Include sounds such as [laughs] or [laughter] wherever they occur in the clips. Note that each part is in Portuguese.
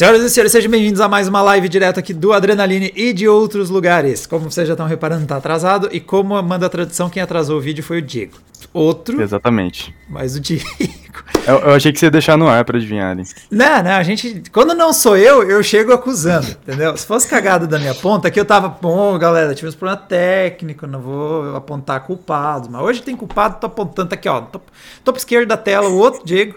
Senhoras e senhores, sejam bem-vindos a mais uma live direto aqui do Adrenaline e de outros lugares. Como vocês já estão reparando, tá atrasado. E como manda a tradição, quem atrasou o vídeo foi o Diego. Outro. Exatamente. Mas o Diego. Eu, eu achei que você ia deixar no ar pra adivinharem. Não, não, a gente. Quando não sou eu, eu chego acusando, entendeu? Se fosse cagada da minha ponta, aqui eu tava, bom, galera, tive uns problemas técnicos, não vou apontar culpados. Mas hoje tem culpado, tô apontando tá aqui, ó. Topo, topo esquerdo da tela, o outro Diego.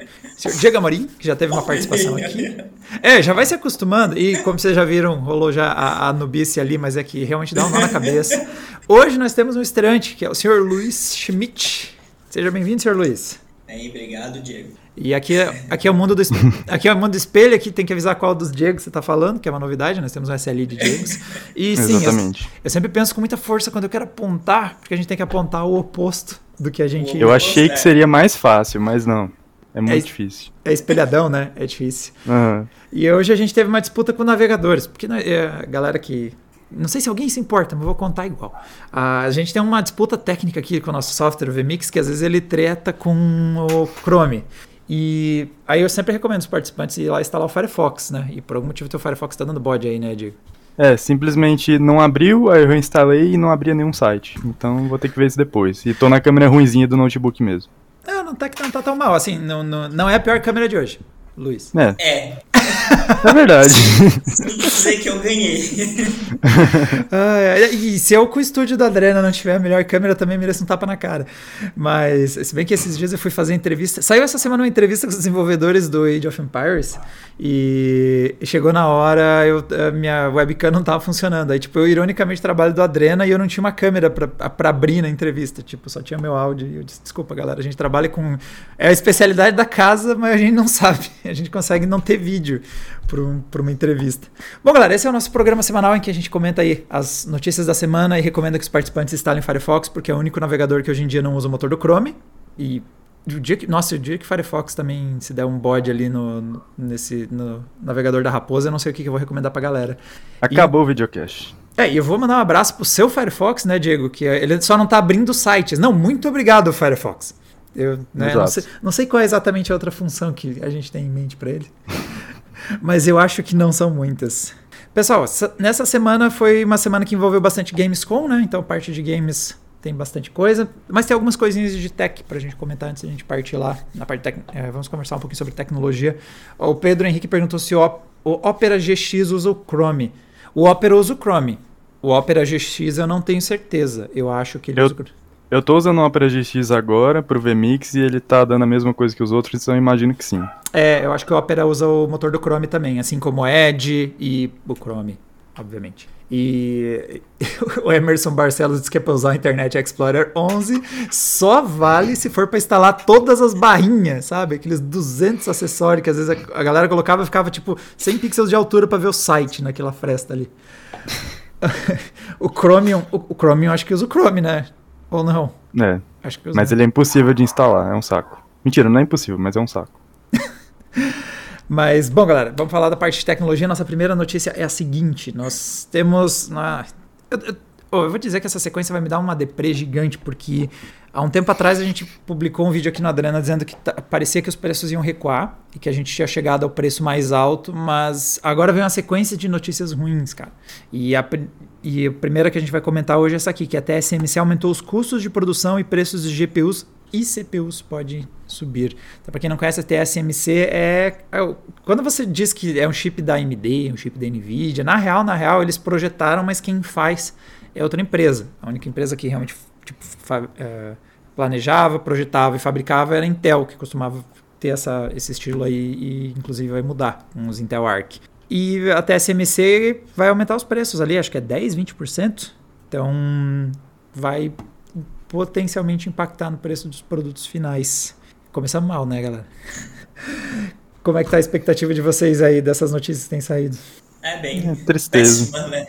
Diego Amorim, que já teve uma participação aqui. É, já vai se acostumando. E como vocês já viram, rolou já a, a nubice ali, mas é que realmente dá um nó na cabeça. Hoje nós temos um estreante, que é o senhor Luiz Schmidt. Seja bem-vindo, senhor Luiz. Aí, obrigado, Diego. E aqui, aqui é o mundo do [laughs] aqui é o mundo do espelho, aqui tem que avisar qual dos Diego você está falando, que é uma novidade, nós temos um SLI de Diegos. E sim, Exatamente. Eu, eu, sempre penso com muita força quando eu quero apontar, porque a gente tem que apontar o oposto do que a gente. Eu achei que seria mais fácil, mas não. É muito é, difícil. É espelhadão, né? É difícil. Uhum. E hoje a gente teve uma disputa com navegadores, porque é, a galera que. Não sei se alguém se importa, mas vou contar igual. A gente tem uma disputa técnica aqui com o nosso software, o VMix, que às vezes ele treta com o Chrome. E aí eu sempre recomendo os participantes ir lá instalar o Firefox, né? E por algum motivo o teu Firefox tá dando bode aí, né, Diego? É, simplesmente não abriu, aí eu instalei e não abria nenhum site. Então vou ter que ver isso depois. E tô na câmera ruimzinha do notebook mesmo. Não, não tá, não tá tão mal. Assim, não, não, não é a pior câmera de hoje, Luiz. É. É. É verdade. [laughs] Dizer que eu ganhei. [laughs] ah, e se eu com o estúdio da Adrena não tiver a melhor câmera, também mereço um tapa na cara. Mas, se bem que esses dias eu fui fazer entrevista. Saiu essa semana uma entrevista com os desenvolvedores do Age of Empires. E chegou na hora, eu, minha webcam não tava funcionando. Aí, tipo, eu ironicamente trabalho do Adrena e eu não tinha uma câmera para abrir na entrevista. Tipo, só tinha meu áudio. E eu disse, desculpa, galera, a gente trabalha com. É a especialidade da casa, mas a gente não sabe. [laughs] A gente consegue não ter vídeo para uma entrevista. Bom, galera, esse é o nosso programa semanal em que a gente comenta aí as notícias da semana e recomenda que os participantes instalem Firefox, porque é o único navegador que hoje em dia não usa o motor do Chrome. E o dia que, nossa, o dia que Firefox também se der um bode ali no, nesse, no navegador da Raposa, eu não sei o que, que eu vou recomendar pra galera. Acabou e, o videocast. É, e eu vou mandar um abraço pro seu Firefox, né, Diego? Que ele só não tá abrindo sites. Não, muito obrigado, Firefox. Eu né, não, sei, não sei qual é exatamente a outra função que a gente tem em mente para ele, mas eu acho que não são muitas. Pessoal, nessa semana foi uma semana que envolveu bastante Gamescom, né? Então, parte de games tem bastante coisa, mas tem algumas coisinhas de tech para a gente comentar antes da gente partir lá na parte tec... é, vamos conversar um pouquinho sobre tecnologia. O Pedro Henrique perguntou se o, o Opera GX usa o Chrome. O Opera usa o Chrome. O Opera GX eu não tenho certeza. Eu acho que ele eu, usa o Eu tô usando o Opera GX agora pro VMix e ele tá dando a mesma coisa que os outros, então eu imagino que sim. É, eu acho que o Opera usa o motor do Chrome também, assim como o Edge e o Chrome, obviamente. E [laughs] o Emerson Barcelos disse que é para usar o Internet Explorer 11 só vale se for para instalar todas as barrinhas, sabe? Aqueles 200 acessórios que às vezes a galera colocava e ficava tipo 100 pixels de altura para ver o site naquela fresta ali. [laughs] o Chromium, o Chromium acho que usa o Chrome, né? Ou não? É. mas ele é impossível de instalar, é um saco. Mentira, não é impossível, mas é um saco. [laughs] Mas, bom, galera, vamos falar da parte de tecnologia. Nossa primeira notícia é a seguinte: nós temos. Ah, eu, eu, eu, vou dizer que essa sequência vai me dar uma deprê gigante, porque há um tempo atrás a gente publicou um vídeo aqui no Adrena dizendo que parecia que os preços iam recuar e que a gente tinha chegado ao preço mais alto, mas agora vem uma sequência de notícias ruins, cara. E a, e a primeira que a gente vai comentar hoje é essa aqui, que a TSMC aumentou os custos de produção e preços de GPUs e CPUs podem subir. Então, para quem não conhece, a TSMC é, é, Quando você diz que é um chip da AMD, um chip da NVIDIA, na real, na real, eles projetaram, mas quem faz é outra empresa. A única empresa que realmente tipo, é, planejava, projetava e fabricava era a Intel, que costumava ter essa, esse estilo aí e inclusive vai mudar com os Intel Arc. E a TSMC vai aumentar os preços ali, acho que é 10, 20%. Então vai potencialmente impactar no preço dos produtos finais. Começamos mal, né, galera? [laughs] Como é que tá a expectativa de vocês aí dessas notícias que têm saído? É bem é, tristeza. péssima, né?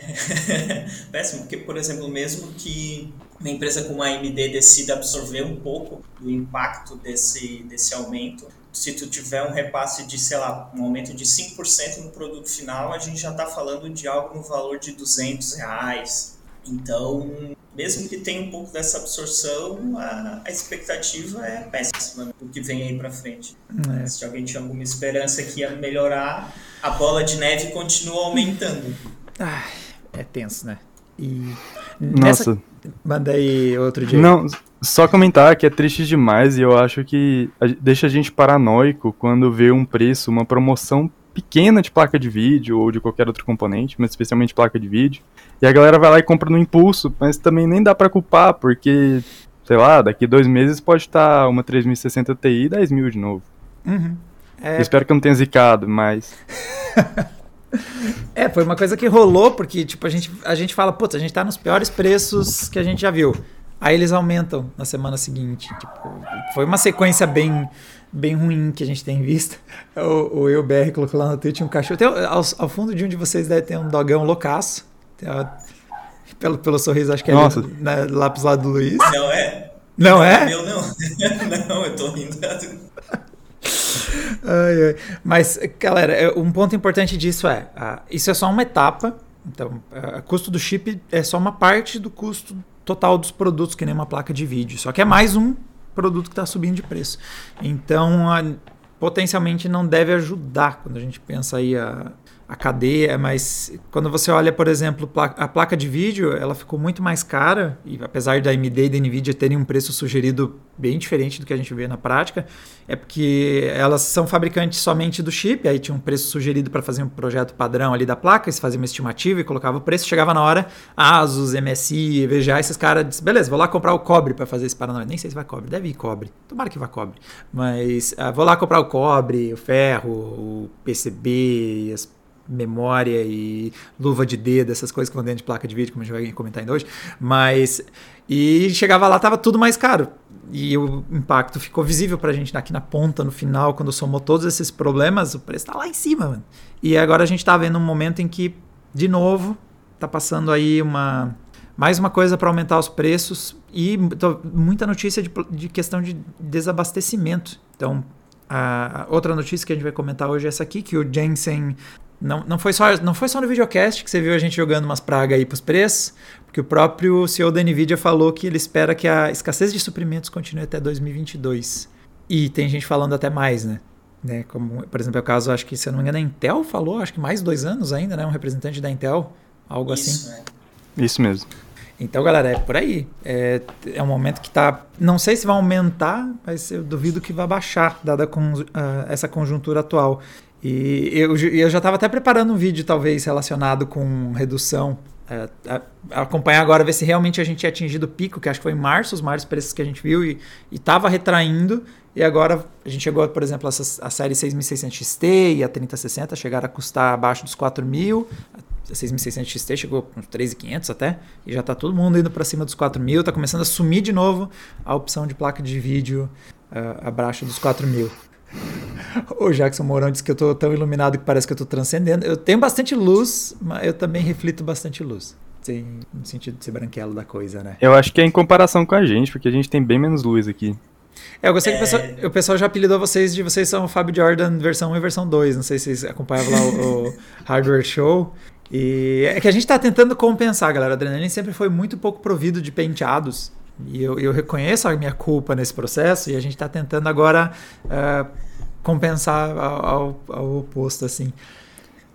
[laughs] péssimo, porque, por exemplo, mesmo que uma empresa como a AMD decida absorver um pouco do impacto desse, desse aumento, se tu tiver um repasse de, sei lá, um aumento de 5% no produto final, a gente já está falando de algo no valor de 200 reais. Então, mesmo que tenha um pouco dessa absorção, a, a expectativa é péssima do que vem aí para frente. É. Se alguém tinha alguma esperança que ia melhorar, a bola de neve continua aumentando. Ah, é tenso, né? E nessa... Nossa. Manda aí outro dia. Não, só comentar que é triste demais e eu acho que deixa a gente paranoico quando vê um preço, uma promoção pequena de placa de vídeo ou de qualquer outro componente, mas especialmente placa de vídeo. E a galera vai lá e compra no impulso, mas também nem dá para culpar, porque, sei lá, daqui dois meses pode estar uma 3060 Ti e 10 mil de novo. Uhum. É... Espero que eu não tenha zicado, mas. [laughs] é, foi uma coisa que rolou, porque tipo, a gente, a gente fala, putz, a gente tá nos piores preços que a gente já viu. Aí eles aumentam na semana seguinte. Tipo, foi uma sequência bem bem ruim que a gente tem visto. [laughs] O, o EUBR colocou lá no Twitter um cachorro. Tem, ao, ao, fundo de um de vocês deve ter um dogão loucaço. Uma, pelo, pelo sorriso, acho que é Nossa. ali, né, lá pro lado do Luiz. Não é? Não é? Meu não. [laughs] não, eu tô rindo. [laughs] ai, ai. Mas, galera, é, um ponto importante disso é: uh, isso é só uma etapa. Então, o uh, custo do chip é só uma parte do custo total dos produtos, que nem uma placa de vídeo. Só que é mais um produto que está subindo de preço. Então, a, potencialmente não deve ajudar quando a gente pensa aí a, a cadeia, mas quando você olha, por exemplo, a placa de vídeo, ela ficou muito mais cara, e apesar da AMD e da Nvidia terem um preço sugerido bem diferente do que a gente vê na prática, é porque elas são fabricantes somente do chip, aí tinha um preço sugerido para fazer um projeto padrão ali da placa, eles faziam uma estimativa e colocava o preço, chegava na hora, Asus, MSI, EVGA, esses caras disseram, beleza, vou lá comprar o cobre para fazer esse paranoia. Nem sei se vai cobre, deve ir cobre, tomara que vá cobre, mas uh, vou lá comprar o cobre, o ferro, o PCB, as memória e luva de dedo, essas coisas que vão dentro de placa de vídeo, como a gente vai comentar ainda hoje. Mas. E chegava lá, tava tudo mais caro. E o impacto ficou visível pra gente aqui na ponta, no final, quando somou todos esses problemas, o preço tá lá em cima, mano. E agora a gente tá vendo um momento em que, de novo, tá passando aí uma. Mais uma coisa para aumentar os preços e muita notícia de, de questão de desabastecimento. Então, a outra notícia que a gente vai comentar hoje é essa aqui, que o Jensen não, não, foi só, não foi só no videocast que você viu a gente jogando umas pragas aí pros preços, porque o próprio CEO da NVIDIA falou que ele espera que a escassez de suprimentos continue até 2022. E tem gente falando até mais, né? né? Como, por exemplo, é o caso, acho que, se eu não me engano, a Intel falou, acho que mais dois anos ainda, né? Um representante da Intel, algo Isso, assim. É. Isso mesmo. Então, galera, é por aí. É, é um momento que tá. Não sei se vai aumentar, mas eu duvido que vai baixar, dada com, uh, essa conjuntura atual. E eu, eu já estava até preparando um vídeo, talvez, relacionado com redução. É, a, acompanhar agora, ver se realmente a gente tinha atingido o pico, que acho que foi em março, os maiores preços que a gente viu, e estava retraindo. E agora a gente chegou, por exemplo, a, a série 6600 XT e a 3060 chegaram a custar abaixo dos 4000. A 6600 XT chegou com 3.500 até, e já está todo mundo indo para cima dos 4000. Está começando a sumir de novo a opção de placa de vídeo uh, abaixo dos 4000. [laughs] O Jackson Mourão disse que eu tô tão iluminado que parece que eu tô transcendendo. Eu tenho bastante luz, mas eu também reflito bastante luz. Tem, no sentido de ser branquelo da coisa, né? Eu acho que é em comparação com a gente, porque a gente tem bem menos luz aqui. É, eu gostei é... que o pessoal, o pessoal, já apelidou vocês de vocês são o Fábio Jordan versão 1 e versão 2. Não sei se vocês acompanhavam lá o, o [laughs] Hardware Show. E é que a gente está tentando compensar, galera. A Adrenaline sempre foi muito pouco provido de penteados. E eu, eu reconheço a minha culpa nesse processo e a gente está tentando agora uh, compensar ao, ao, oposto, assim.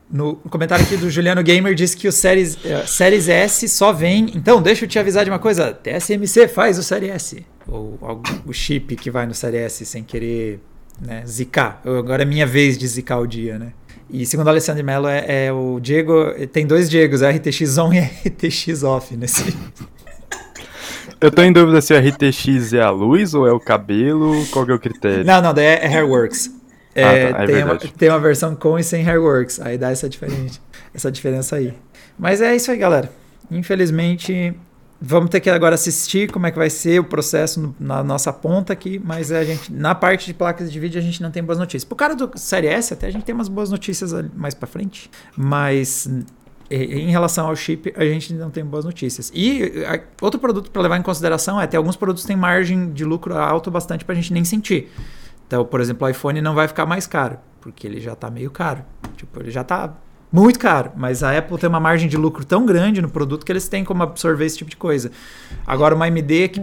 No comentário aqui do Juliano Gamer disse que o Series, uh, Series S só vem. Então, deixa eu te avisar de uma coisa: TSMC faz o Series S. Ou, ou o chip que vai no Series S sem querer né, zicar. Agora é minha vez de zicar o dia, né? E segundo o Alessandro Mello, é, é, o Diego. Tem dois Diegos, é RTX on e RTX off nesse. [laughs] Eu tô em dúvida se o RTX é a luz ou é o cabelo, qual é o critério? Não, não, daí é Hairworks. É, ah, tá, é tem, uma, tem, uma, versão com e sem Hairworks, aí dá essa, diferente, essa diferença aí. Mas é isso aí, galera. Infelizmente, vamos ter que agora assistir como é que vai ser o processo no, na nossa ponta aqui, mas a gente, na parte de placas de vídeo a gente não tem boas notícias. Pro cara do Série S até a gente tem umas boas notícias mais para frente, mas em relação ao chip, a gente não tem boas notícias. E a, outro produto para levar em consideração é ter alguns produtos têm margem de lucro alto bastante para a gente nem sentir. Então, por exemplo, o iPhone não vai ficar mais caro, porque ele já está meio caro. Tipo, ele já está Muito caro, mas a Apple tem uma margem de lucro tão grande no produto que eles têm como absorver esse tipo de coisa. Agora, uma AMD, que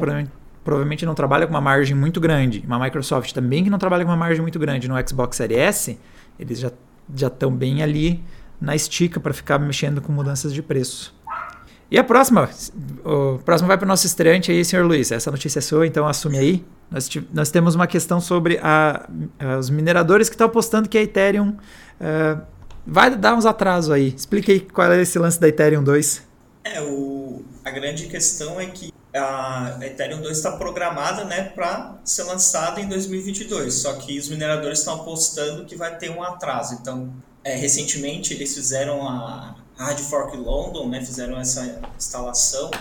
provavelmente, não trabalha com uma margem muito grande, uma Microsoft também que não trabalha com uma margem muito grande no Xbox Series S, eles já estão bem ali na estica para ficar mexendo com mudanças de preço. E a próxima? O próximo vai para o nosso estreante aí, senhor Luiz. Essa notícia é sua, então assume aí. Nós, nós temos uma questão sobre a, a, os mineradores que estão apostando que a Ethereum uh, vai dar uns atrasos aí. Explique aí qual é esse lance da Ethereum 2. É, o, a grande questão é que a Ethereum 2 está programada né, para ser lançada em 2022, só que os mineradores estão apostando que vai ter um atraso. Então, é, recentemente eles fizeram a Hard Fork London, né, fizeram essa instalação,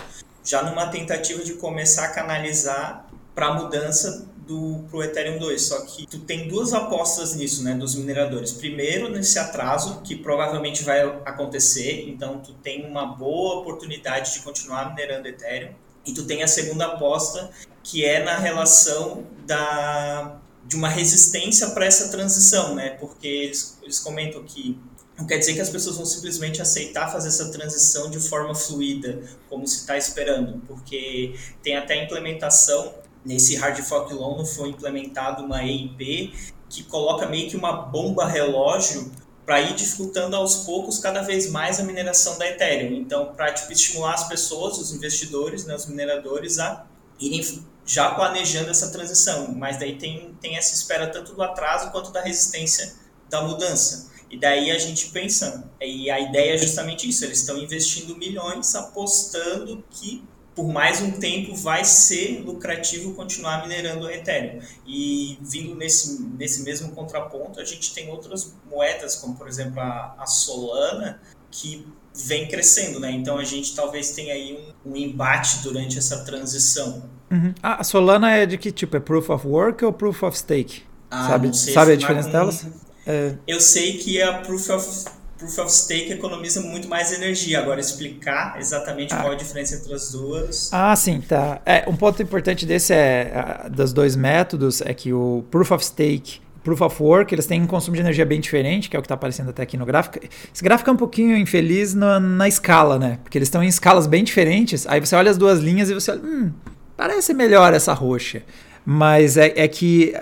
já numa tentativa de começar a canalizar para a mudança do pro Ethereum 2, só que tu tem duas apostas nisso, né, dos mineradores. Primeiro, nesse atraso que provavelmente vai acontecer, então tu tem uma boa oportunidade de continuar minerando Ethereum. E tu tem a segunda aposta, que é na relação da de uma resistência para essa transição, né? Porque eles, eles comentam que não quer dizer que as pessoas vão simplesmente aceitar fazer essa transição de forma fluida, como se está esperando, porque tem até implementação nesse Hard Fork Loan foi implementado uma EIP que coloca meio que uma bomba relógio para ir dificultando aos poucos cada vez mais a mineração da Ethereum. Então, para tipo, estimular as pessoas, os investidores, né, os mineradores a irem já planejando essa transição. Mas daí tem, tem essa espera tanto do atraso quanto da resistência da mudança. E daí a gente pensa, e a ideia é justamente isso, eles estão investindo milhões apostando que por mais um tempo vai ser lucrativo continuar minerando o Ethereum. E vindo nesse, nesse mesmo contraponto, a gente tem outras moedas, como por exemplo a, a Solana, que vem crescendo, né? Então a gente talvez tenha aí um, um embate durante essa transição. Uhum. Ah, a Solana é de que tipo? É Proof of Work ou Proof of Stake? Ah, sabe sabe a diferença com... delas? É... Eu sei que a Proof of Proof of Stake economiza muito mais energia. Agora, explicar exatamente ah. qual a diferença entre as duas. Ah, sim, tá. É, um ponto importante desse é, dos dois métodos, é que o Proof of Stake Proof of Work, eles têm um consumo de energia bem diferente, que é o que está aparecendo até aqui no gráfico. Esse gráfico é um pouquinho infeliz na, na escala, né? Porque eles estão em escalas bem diferentes. Aí você olha as duas linhas e você olha, hum, parece melhor essa roxa. Mas é, é que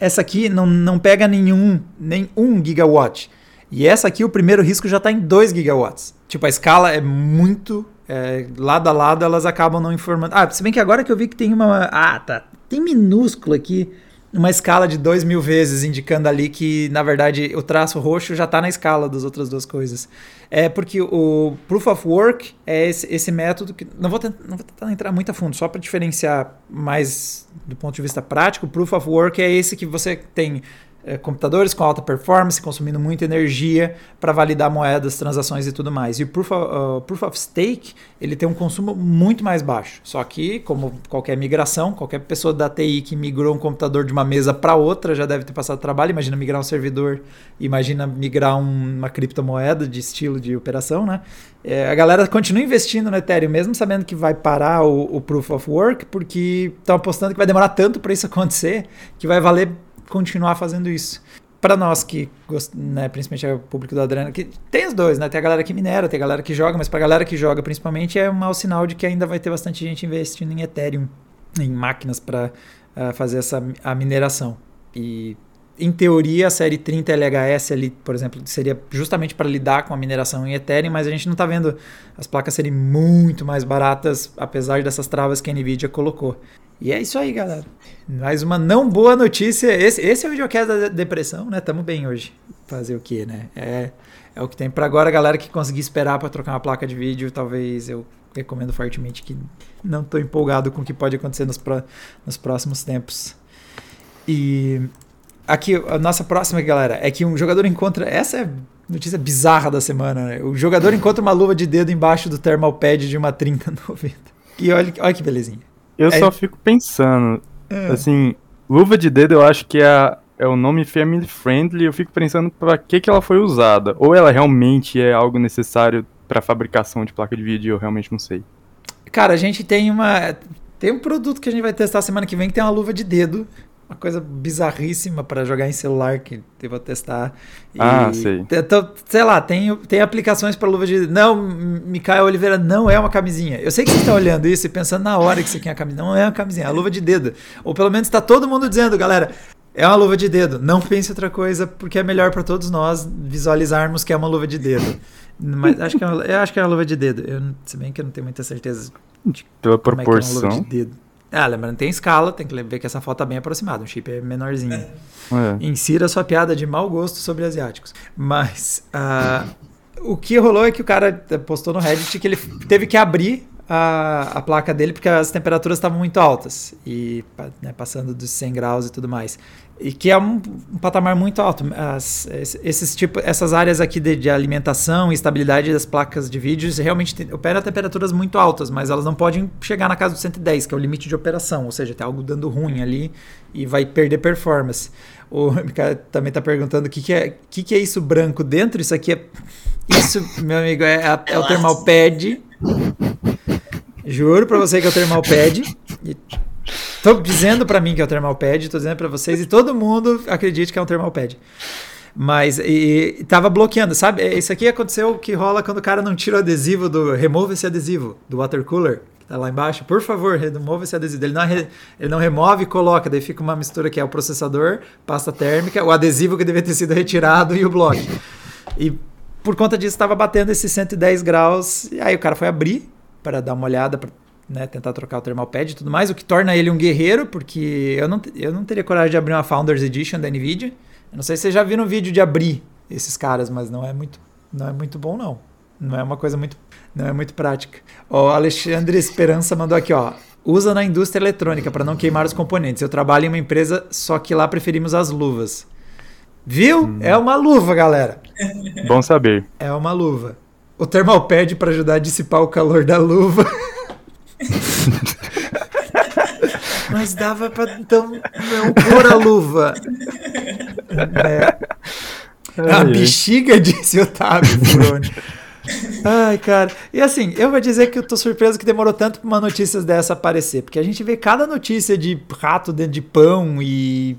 essa aqui não, não pega nenhum, nem 1 gigawatt. E essa aqui, o primeiro risco já está em 2 gigawatts. Tipo, a escala é muito. É, lado a lado, elas acabam não informando. Ah, se bem que agora que eu vi que tem uma. Ah, tá. Tem minúsculo aqui uma escala de 2 mil vezes, indicando ali que, na verdade, o traço roxo já está na escala das outras duas coisas. É porque o Proof of Work é esse, esse método que. Não vou, tentar, não vou tentar entrar muito a fundo, só para diferenciar mais do ponto de vista prático. Proof of Work é esse que você tem computadores com alta performance, consumindo muita energia para validar moedas, transações e tudo mais. E o Proof of, uh, Proof of Stake ele tem um consumo muito mais baixo. Só que, como qualquer migração, qualquer pessoa da TI que migrou um computador de uma mesa para outra já deve ter passado trabalho. Imagina migrar um servidor, imagina migrar um, uma criptomoeda de estilo de operação, né? É, a galera continua investindo no Ethereum, mesmo sabendo que vai parar o, o Proof of Work, porque estão apostando que vai demorar tanto para isso acontecer que vai valer continuar fazendo isso. Para nós que, né, principalmente é o público do Adriano, que tem os dois, né? Tem a galera que minera, tem a galera que joga, mas para a galera que joga principalmente é um mau sinal de que ainda vai ter bastante gente investindo em Ethereum, em máquinas para uh, fazer essa a mineração. E em teoria, a série 30 LHS ali, por exemplo, seria justamente para lidar com a mineração em Ethereum, mas a gente não está vendo as placas serem muito mais baratas, apesar dessas travas que a Nvidia colocou. E é isso aí, galera. Mais uma não boa notícia. Esse, esse é o videocast da depressão, né? Tamo bem hoje. Fazer o quê, né? É, é o que tem para agora, galera que conseguir esperar para trocar uma placa de vídeo, talvez eu recomendo fortemente que não tô empolgado com o que pode acontecer nos, pro, nos próximos tempos. E aqui, a nossa próxima, galera, é que um jogador encontra. Essa é notícia bizarra da semana, né? O jogador encontra uma luva de dedo embaixo do thermal pad de uma 3090. [laughs] E olha, olha que belezinha. Eu é... só fico pensando, é. assim, luva de dedo eu acho que é, é o nome family friendly, eu fico pensando para que que ela foi usada, ou ela realmente é algo necessário para fabricação de placa de vídeo, eu realmente não sei. Cara, a gente tem uma tem um produto que a gente vai testar semana que vem que tem uma luva de dedo uma coisa bizarríssima para jogar em celular que eu vou testar. E ah, sei. Sei lá, tem, tem aplicações para luva de dedo. Não, Micael Oliveira não é uma camisinha. Eu sei que você está olhando isso e pensando na hora que você quer a camisinha. Não é uma camisinha, é uma luva de dedo. Ou pelo menos está todo mundo dizendo, galera, é uma luva de dedo. Não pense outra coisa, porque é melhor para todos nós visualizarmos que é uma luva de dedo. Mas acho que é uma, eu acho que é uma luva de dedo. Eu, se bem que eu não tenho muita certeza de Pela proporção. É, é uma luva de dedo. Ah, lembrando, tem escala, tem que ver que essa foto tá bem aproximada, o chip é menorzinho. É. Insira sua piada de mau gosto sobre asiáticos. Mas uh, o que rolou é que o cara postou no Reddit que ele teve que abrir a, a placa dele porque as temperaturas estavam muito altas e né, passando dos 100 graus e tudo mais e que é um, um patamar muito alto. As, esses tipo, essas áreas aqui de, de, alimentação e estabilidade das placas de vídeos realmente tem, operam a temperaturas muito altas, mas elas não podem chegar na casa dos 110, que é o limite de operação, ou seja, tem algo dando ruim ali e vai perder performance. O cara também está perguntando o que, que, é, que, que é isso branco dentro. Isso aqui é. Isso, meu amigo, é, a, é o thermal pad. Juro para você que é o thermal pad. Tô dizendo para mim que é o thermal pad, tô dizendo para vocês e todo mundo acredite que é um thermal pad. Mas e, e tava bloqueando, sabe? É, isso aqui aconteceu que rola quando o cara não tira o adesivo do. Remove esse adesivo do water cooler, que tá lá embaixo. Por favor, remove esse adesivo. Ele não, ele não remove e coloca, daí fica uma mistura que é o processador, pasta térmica, o adesivo que devia ter sido retirado e o bloco. E por conta disso estava batendo esses 110 graus. E aí o cara foi abrir para dar uma olhada, pra né, tentar trocar o thermal pad e tudo mais, o que torna ele um guerreiro, porque eu não, eu não teria coragem de abrir uma Founders Edition da Nvidia. Eu não sei se vocês já viram um vídeo de abrir esses caras, mas não é muito, não é muito bom não. Não é uma coisa muito, não é muito prática. O Alexandre Esperança mandou aqui, ó. Usa na indústria eletrônica para não queimar os componentes. Eu trabalho em uma empresa, só que lá preferimos as luvas. Viu? Hum. É uma luva, galera. Bom saber. É uma luva. O thermal pad para ajudar a dissipar o calor da luva. Mas dava pra então não pôr a luva. É. A bexiga, disse Otávio Frone. Ai, cara. E assim, eu vou dizer que eu tô surpreso que demorou tanto pra uma notícia dessa aparecer. Porque a gente vê cada notícia de rato dentro de pão e.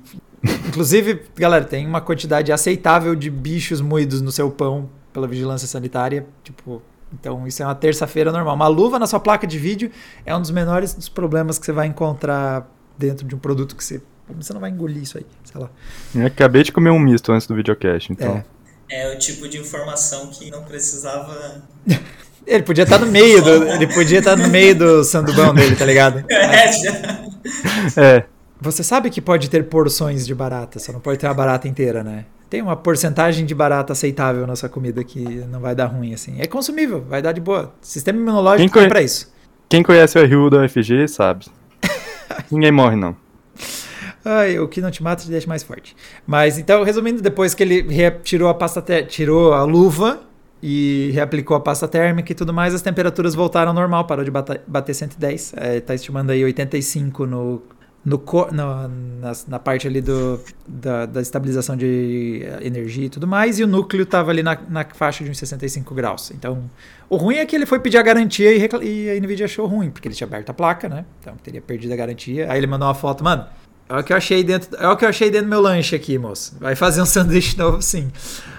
Inclusive, galera, tem uma quantidade aceitável de bichos moídos no seu pão pela vigilância sanitária. Tipo, então, isso é uma terça-feira normal. Uma luva na sua placa de vídeo é um dos menores dos problemas que você vai encontrar dentro de um produto que você. Você não vai engolir isso aí, sei lá. Eu acabei de comer um misto antes do videocast, então. É, é o tipo de informação que não precisava. [laughs] ele podia estar no meio do. [laughs] Ele podia estar no meio do sandubão dele, tá ligado? [laughs] É. é. Você sabe que pode ter porções de barata, só não pode ter a barata inteira, né? Tem uma porcentagem de barata aceitável nessa comida que não vai dar ruim, assim. É consumível, vai dar de boa. Sistema imunológico Quem é para isso. Quem conhece o RU da UFG sabe. [laughs] Ninguém morre, não. Ai, o que não te mata te deixa mais forte. Mas então, resumindo, depois que ele tirou a pasta tirou a luva e reaplicou a pasta térmica e tudo mais, as temperaturas voltaram ao normal, parou de bater, bater 110. É, tá estimando aí 85 no no, no na, na, parte ali do, da, da, estabilização de energia e tudo mais, e o núcleo estava ali na, na, faixa de uns 65 graus. Então, o ruim é que ele foi pedir a garantia e, e, a NVIDIA achou ruim, porque ele tinha aberto a placa, né? Então, teria perdido a garantia. Aí ele mandou uma foto, mano, é o que eu achei dentro, é o que eu achei dentro do meu lanche aqui, moço. Vai fazer um [laughs] sanduíche novo, sim.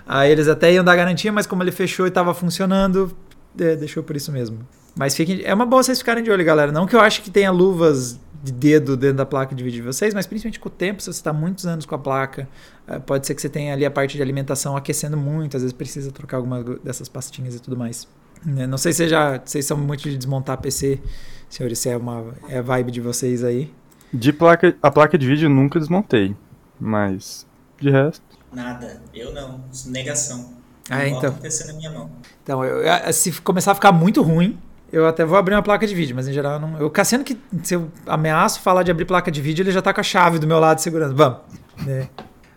Aí eles até iam dar garantia, mas como ele fechou e estava funcionando, é, deixou por isso mesmo. Mas fiquem, é uma boa vocês ficarem de olho, galera. Não que eu acho que tenha luvas de dedo dentro da placa de vídeo de vocês, mas principalmente com o tempo, se você está muitos anos com a placa, eh, pode ser que você tenha ali a parte de alimentação aquecendo muito, às vezes precisa trocar alguma dessas pastinhas e tudo mais. Né, não sei se já, vocês são muito de desmontar PC, senhores, se é uma é a vibe de vocês aí. De placa, a placa de vídeo eu nunca desmontei, mas de resto. Nada, eu não, negação. Ah, não então. PC na minha mão. Então, eu, se começar a ficar muito ruim, eu até vou abrir uma placa de vídeo, mas em geral não. Eu Cassiano que se eu ameaço falar de abrir placa de vídeo, ele já tá com a chave do meu lado segurando. Vamos. É.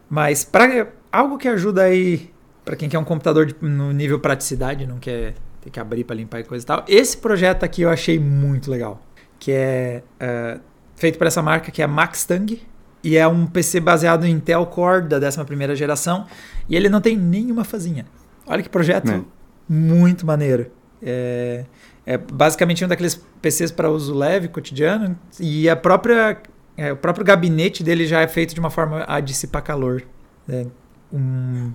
Mas para algo que ajuda aí para quem quer um computador de, no nível praticidade, não quer ter que abrir para limpar e coisa e tal. Esse projeto aqui eu achei muito legal, que é uh, feito por essa marca que é a Maxtang e é um PC baseado em Intel Core da 11ª geração e ele não tem nenhuma fazinha. Olha que projeto é. muito maneiro. É, é basicamente um daqueles PCs para uso leve, cotidiano, e a própria é, o próprio gabinete dele já é feito de uma forma a dissipar calor. É, um,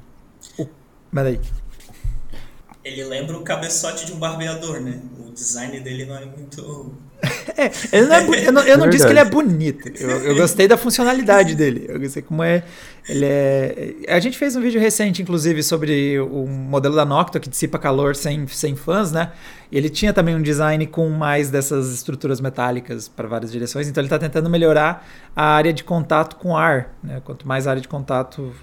mas aí. Ele lembra o cabeçote de um barbeador, né? O design dele não é muito. [laughs] é, ele não é, eu não, eu não disse que ele é bonito. Eu, eu, gostei da funcionalidade dele. Eu gostei como é. Ele é. A gente fez um vídeo recente, inclusive, sobre o modelo da Noctua que dissipa calor sem, sem fãs, né? Ele tinha também um design com mais dessas estruturas metálicas para várias direções. Então ele está tentando melhorar a área de contato com ar. Né? Quanto mais área de contato,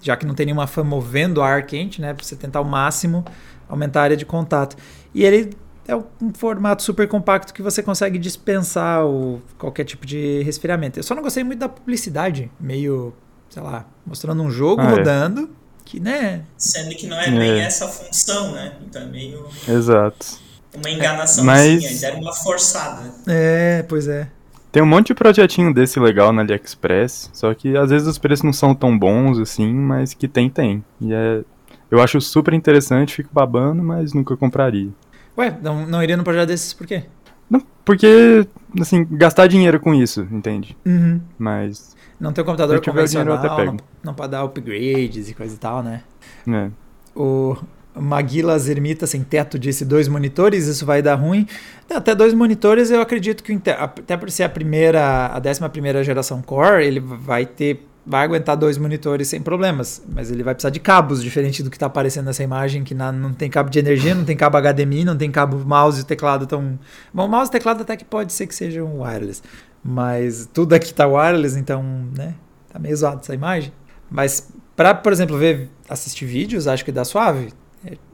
já que não tem nenhuma fã movendo ar quente, né? Para você tentar ao máximo aumentar a área de contato. E ele é um formato super compacto que você consegue dispensar o, qualquer tipo de resfriamento. Eu só não gostei muito da publicidade, meio, sei lá, mostrando um jogo ah, é. rodando, é. que, né? Sendo que não é, é bem essa função, né? Então é meio. Exato. Uma enganação, Mas... deram uma forçada. É, pois é. Tem um monte de projetinho desse legal na AliExpress, só que às vezes os preços não são tão bons assim, mas que tem, tem. E é, eu acho super interessante, fico babando, mas nunca compraria. Ué, não, não iria no projeto desses por quê? Não, porque, assim, gastar dinheiro com isso, entende? Uhum. Mas. Não tem um computador convencional, dinheiro, não, não pode dar upgrades e coisa e tal, né? É. O Maguilas Ermita sem teto disse dois monitores, isso vai dar ruim. Até dois monitores eu acredito que até por ser a primeira, a décima primeira geração Core, ele vai ter vai aguentar dois monitores sem problemas, mas ele vai precisar de cabos, diferente do que está aparecendo nessa imagem, que na, não tem cabo de energia, não tem cabo HDMI, não tem cabo mouse e teclado tão... Bom, mouse e teclado até que pode ser que sejam wireless, mas tudo aqui está wireless, então, né, tá meio zoado essa imagem. Mas para, por exemplo, ver, assistir vídeos, acho que dá suave.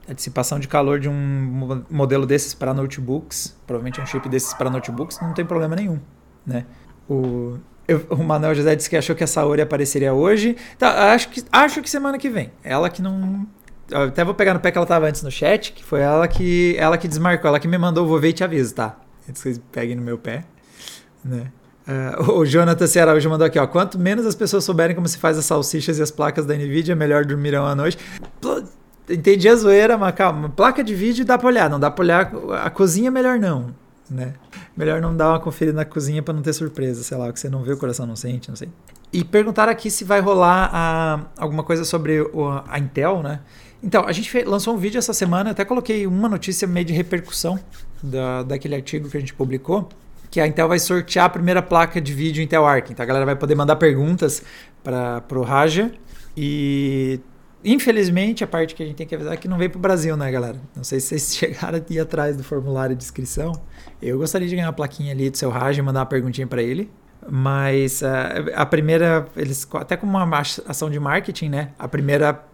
A dissipação de calor de um modelo desses para notebooks, provavelmente um chip desses para notebooks, não tem problema nenhum, né? O, eu, o Manuel José disse que achou que a Saori apareceria hoje. Tá, acho que, acho que semana que vem. Ela que não. Eu até vou pegar no pé que ela estava antes no chat, que foi ela que ela que desmarcou, ela que me mandou, vou ver e te aviso, tá? Antes vocês peguem no meu pé. Né? Uh, o Jonathan Ceará hoje mandou aqui, ó. Quanto menos as pessoas souberem como se faz as salsichas e as placas da Nvidia, melhor dormirão à noite. Entendi a zoeira, mas calma. Placa de vídeo dá pra olhar, não dá pra olhar. A cozinha melhor não né? Melhor não dar uma conferida na cozinha para não ter surpresa, sei lá, que você não vê, o coração não sente, não sei. E perguntaram aqui se vai rolar a, alguma coisa sobre o, a Intel, né? Então, a gente fez, lançou um vídeo essa semana, até coloquei uma notícia meio de repercussão da, daquele artigo que a gente publicou, que a Intel vai sortear a primeira placa de vídeo Intel Arc. Então a galera vai poder mandar perguntas para o Raja e Infelizmente, a parte que a gente tem que avisar é que não veio para o Brasil, né, galera? Não sei se vocês [laughs] chegaram aqui atrás do formulário de inscrição. Eu gostaria de ganhar uma plaquinha ali do seu Raj e mandar uma perguntinha para ele. Mas uh, a primeira, eles até como uma ação de marketing, né? A primeira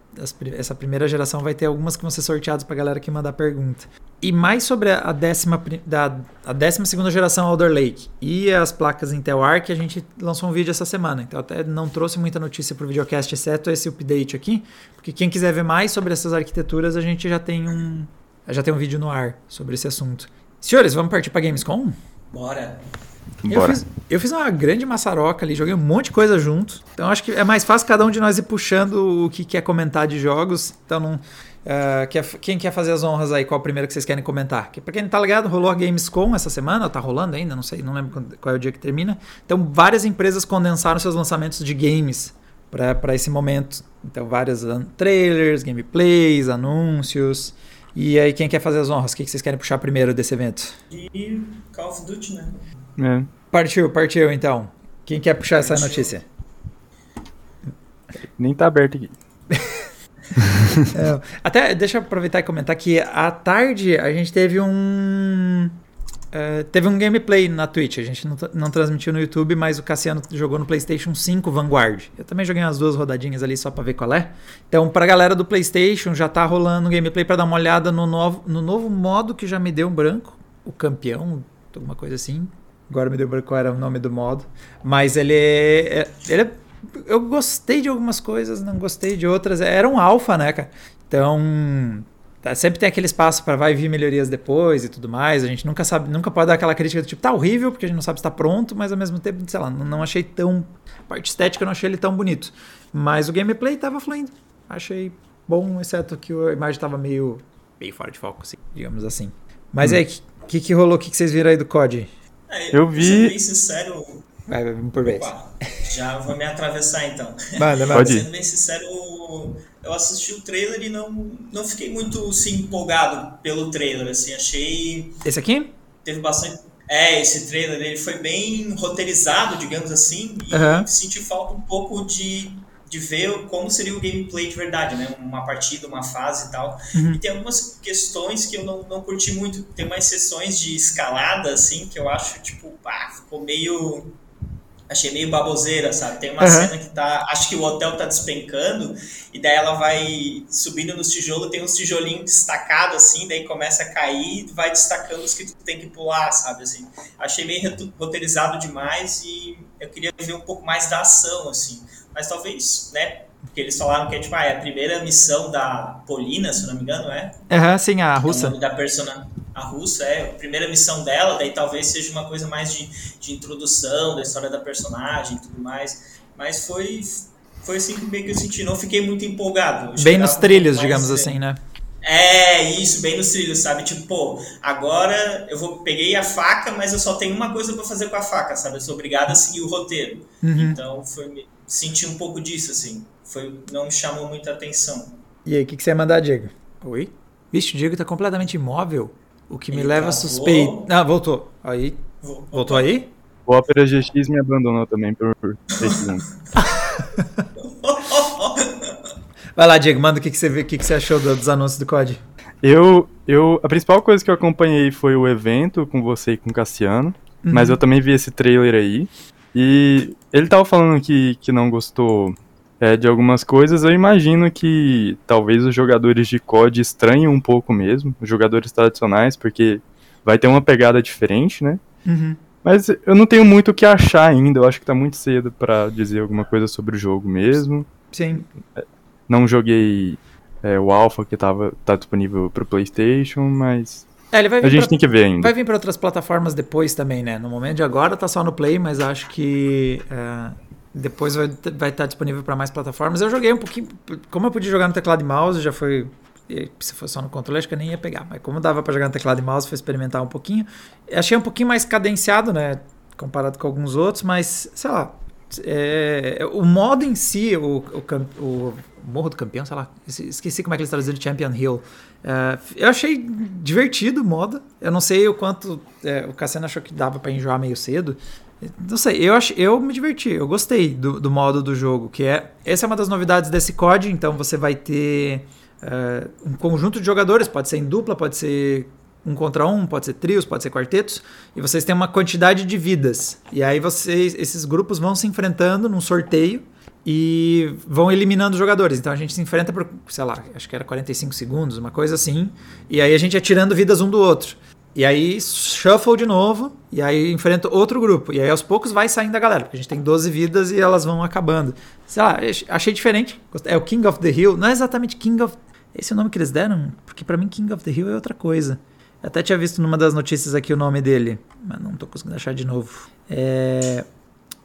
essa primeira geração vai ter algumas que vão ser sorteadas para galera que mandar pergunta. E mais sobre a décima, da, a décima segunda geração Alder Lake e as placas Intel Arc, a gente lançou um vídeo essa semana. Então até não trouxe muita notícia para o videocast, exceto esse update aqui, porque quem quiser ver mais sobre essas arquiteturas, a gente já tem um já tem um vídeo no ar sobre esse assunto. Senhores, vamos partir para Gamescom? Bora. Eu fiz, eu fiz, uma grande maçaroca ali, joguei um monte de coisa junto. Então acho que é mais fácil cada um de nós ir puxando o que quer comentar de jogos. Então não. Uh, quer, quem quer fazer as honras aí? Qual é o primeiro que vocês querem comentar? Que, pra quem não tá ligado, rolou a Gamescom essa semana, tá rolando ainda, não sei, não lembro qual é o dia que termina. Então várias empresas condensaram seus lançamentos de games para esse momento. Então vários trailers, gameplays, anúncios. E aí, quem quer fazer as honras? O que vocês querem puxar primeiro desse evento? E Call of Duty, né? É. Partiu, partiu então. Quem quer puxar partiu. essa notícia? [laughs] Nem tá aberto aqui. [laughs] é, até deixa eu aproveitar e comentar que à tarde a gente teve um. Uh, teve um gameplay na Twitch. A gente não, não, transmitiu no YouTube, mas o Cassiano jogou no PlayStation 5 Vanguard. Eu também joguei umas duas rodadinhas ali só pra ver qual é. Então, pra galera do PlayStation, já tá rolando um gameplay para dar uma olhada no novo, no novo modo que já me deu um branco. O campeão, alguma coisa assim. Agora me deu branco qual era o nome do modo. Mas ele é, ele é, Eu gostei de algumas coisas, não gostei de outras. Era um alfa, né, cara? Então. Tá, sempre tem aquele espaço para vai vir melhorias depois e tudo mais. A gente nunca sabe, nunca pode dar aquela crítica do tipo, tá horrível, porque a gente não sabe se tá pronto, mas ao mesmo tempo, sei lá, não, não achei tão. A parte estética eu não achei ele tão bonito. Mas o gameplay tava fluindo. Achei bom, exceto que a imagem tava meio, meio fora de foco, assim, digamos assim. Mas hum. aí, o que, que, rolou? O que, que vocês viram aí do COD? É, eu vi. Bem sincero, Vai, por vez. Opa, já vou me atravessar então. Manda, manda. Sendo bem sincero, eu assisti o trailer e não, não fiquei muito assim, empolgado pelo trailer. Assim, achei. Esse aqui? Teve bastante. É, esse trailer ele foi bem roteirizado, digamos assim, e Aham. senti falta um pouco de, de ver como seria o gameplay de verdade, né? Uma partida, uma fase e tal. Uhum. E tem algumas questões que eu não, não curti muito. Tem umas sessões de escalada, assim, que eu acho, tipo, ah, ficou meio. Achei meio baboseira, sabe? Tem uma Aham. cena que tá. Acho que o hotel tá despencando, e daí ela vai subindo nos tijolos, tem uns tijolinhos destacados, assim, daí começa a cair e vai destacando os que tu tem que pular, sabe? Assim, achei meio roteirizado demais e eu queria ver um pouco mais da ação, assim. Mas talvez, né? Porque eles falaram que é, tipo, ah, é a primeira missão da Polina, se não me engano, é? Aham, sim, a É o russa. nome da persona, a russa, é a primeira missão dela, daí talvez seja uma coisa mais de, de introdução da história da personagem e tudo mais. Mas foi, foi assim que meio que eu senti. Não fiquei muito empolgado. Bem nos trilhos, digamos assim, né? É, isso, bem nos trilhos, sabe? Tipo, pô, agora eu vou peguei a faca, mas eu só tenho uma coisa pra fazer com a faca, sabe? Eu sou obrigado a seguir o roteiro. Uhum. Então, foi senti um pouco disso assim. Foi não me chamou muita atenção. E aí, o que, que você ia mandar, Diego? Oi? Vixe, o Diego tá completamente imóvel. O que me Ele leva a suspeito. Ah, voltou. Aí. Vou- Voltou aí? O Opera GX me abandonou também por. [laughs] Vai lá, Diego, manda o que, que você vê, o que, que você achou do- dos anúncios do COD. Eu, eu, a principal coisa que eu acompanhei foi o evento com você e com o Cassiano, mas eu também vi esse trailer aí. E ele tava falando que, que não gostou é, de algumas coisas. Eu imagino que talvez os jogadores de COD estranhem um pouco mesmo, os jogadores tradicionais, porque vai ter uma pegada diferente, né? Uhum. Mas eu não tenho muito o que achar ainda, eu acho que tá muito cedo pra dizer alguma coisa sobre o jogo mesmo. Sim. Não joguei é, o Alpha que tava, tá disponível pro PlayStation, mas É, ele vai vir a gente pra- tem que ver ainda. Vai vir para outras plataformas depois também, né? No momento de agora tá só no Play, mas acho que é, depois vai vai estar disponível para mais plataformas. Eu joguei um pouquinho, como eu podia jogar no teclado e mouse, já foi se fosse só no controle, acho que eu nem ia pegar. Mas como dava para jogar no teclado e mouse, foi experimentar um pouquinho. Achei um pouquinho mais cadenciado, né? Comparado com alguns outros, mas sei lá. é, o modo em si, o, o, o Morro do Campeão, sei lá, esqueci- como é que eles traduziram Champion Hill. É, eu achei divertido o modo. Eu não sei o quanto é, o Cassiano achou que dava pra enjoar meio cedo. Não sei, eu, ach, eu me diverti, eu gostei do, do modo do jogo, que é. Essa é uma das novidades desse COD, então você vai ter é, um conjunto de jogadores, pode ser em dupla, pode ser um contra um, pode ser trios, pode ser quartetos, e vocês têm uma quantidade de vidas. E aí vocês, esses grupos vão se enfrentando num sorteio e vão eliminando jogadores. Então a gente se enfrenta por, sei lá, acho que era 45 segundos, uma coisa assim, e aí a gente é tirando vidas um do outro. E aí shuffle de novo, e aí enfrenta outro grupo. E aí aos poucos vai saindo a galera, porque a gente tem 12 vidas e elas vão acabando. Sei lá, achei diferente. É o King of the Hill, não é exatamente King of. Esse é o nome que eles deram? Porque pra mim King of the Hill é outra coisa. Eu até tinha visto numa das notícias aqui o nome dele, mas não tô conseguindo achar de novo. É.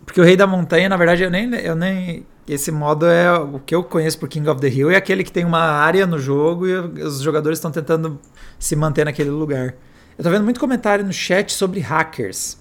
Porque o Rei da Montanha, na verdade, eu nem, eu nem. Esse modo é o que eu conheço por King of the Hill, é aquele que tem uma área no jogo e os jogadores estão tentando se manter naquele lugar. Eu tô vendo muito comentário no chat sobre hackers.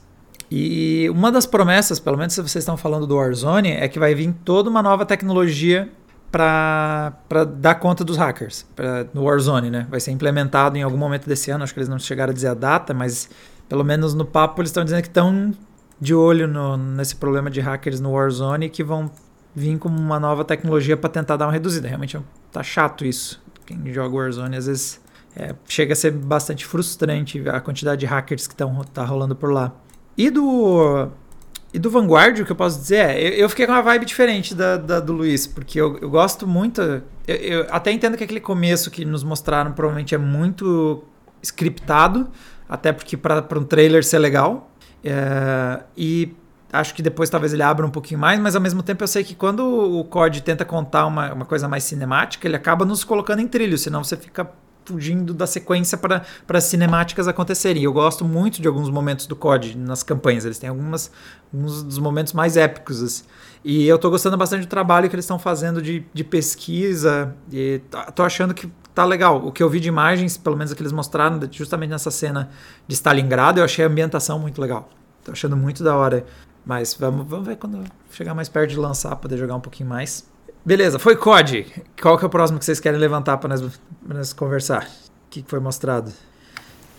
E uma das promessas, pelo menos se vocês estão falando do Warzone, é que vai vir toda uma nova tecnologia para dar conta dos hackers pra, no Warzone, né? Vai ser implementado em algum momento desse ano, acho que eles não chegaram a dizer a data, mas pelo menos no papo eles estão dizendo que estão de olho no, nesse problema de hackers no Warzone e que vão vir com uma nova tecnologia para tentar dar uma reduzida. Realmente tá chato isso. Quem joga Warzone às vezes é, chega a ser bastante frustrante a quantidade de hackers que estão tá rolando por lá. E do e do Vanguard, o que eu posso dizer é, eu, eu fiquei com uma vibe diferente da, da do Luiz, porque eu, eu gosto muito. Eu, eu, até entendo que aquele começo que nos mostraram provavelmente é muito scriptado, até porque para um trailer ser legal. É, e acho que depois talvez ele abra um pouquinho mais, mas ao mesmo tempo eu sei que quando o COD tenta contar uma, uma coisa mais cinemática, ele acaba nos colocando em trilho, senão você fica fugindo da sequência para as cinemáticas acontecerem. Eu gosto muito de alguns momentos do COD nas campanhas, eles têm algumas, alguns dos momentos mais épicos. Assim. E eu tô gostando bastante do trabalho que eles estão fazendo de, de pesquisa, e tô achando que tá legal. O que eu vi de imagens, pelo menos que eles mostraram, justamente nessa cena de Stalingrado, eu achei a ambientação muito legal. Tô achando muito da hora. Mas vamos, vamos ver quando chegar mais perto de lançar, poder jogar um pouquinho mais. Beleza, foi COD. Qual que é o próximo que vocês querem levantar para nós, pra nós conversar? O que, que foi mostrado?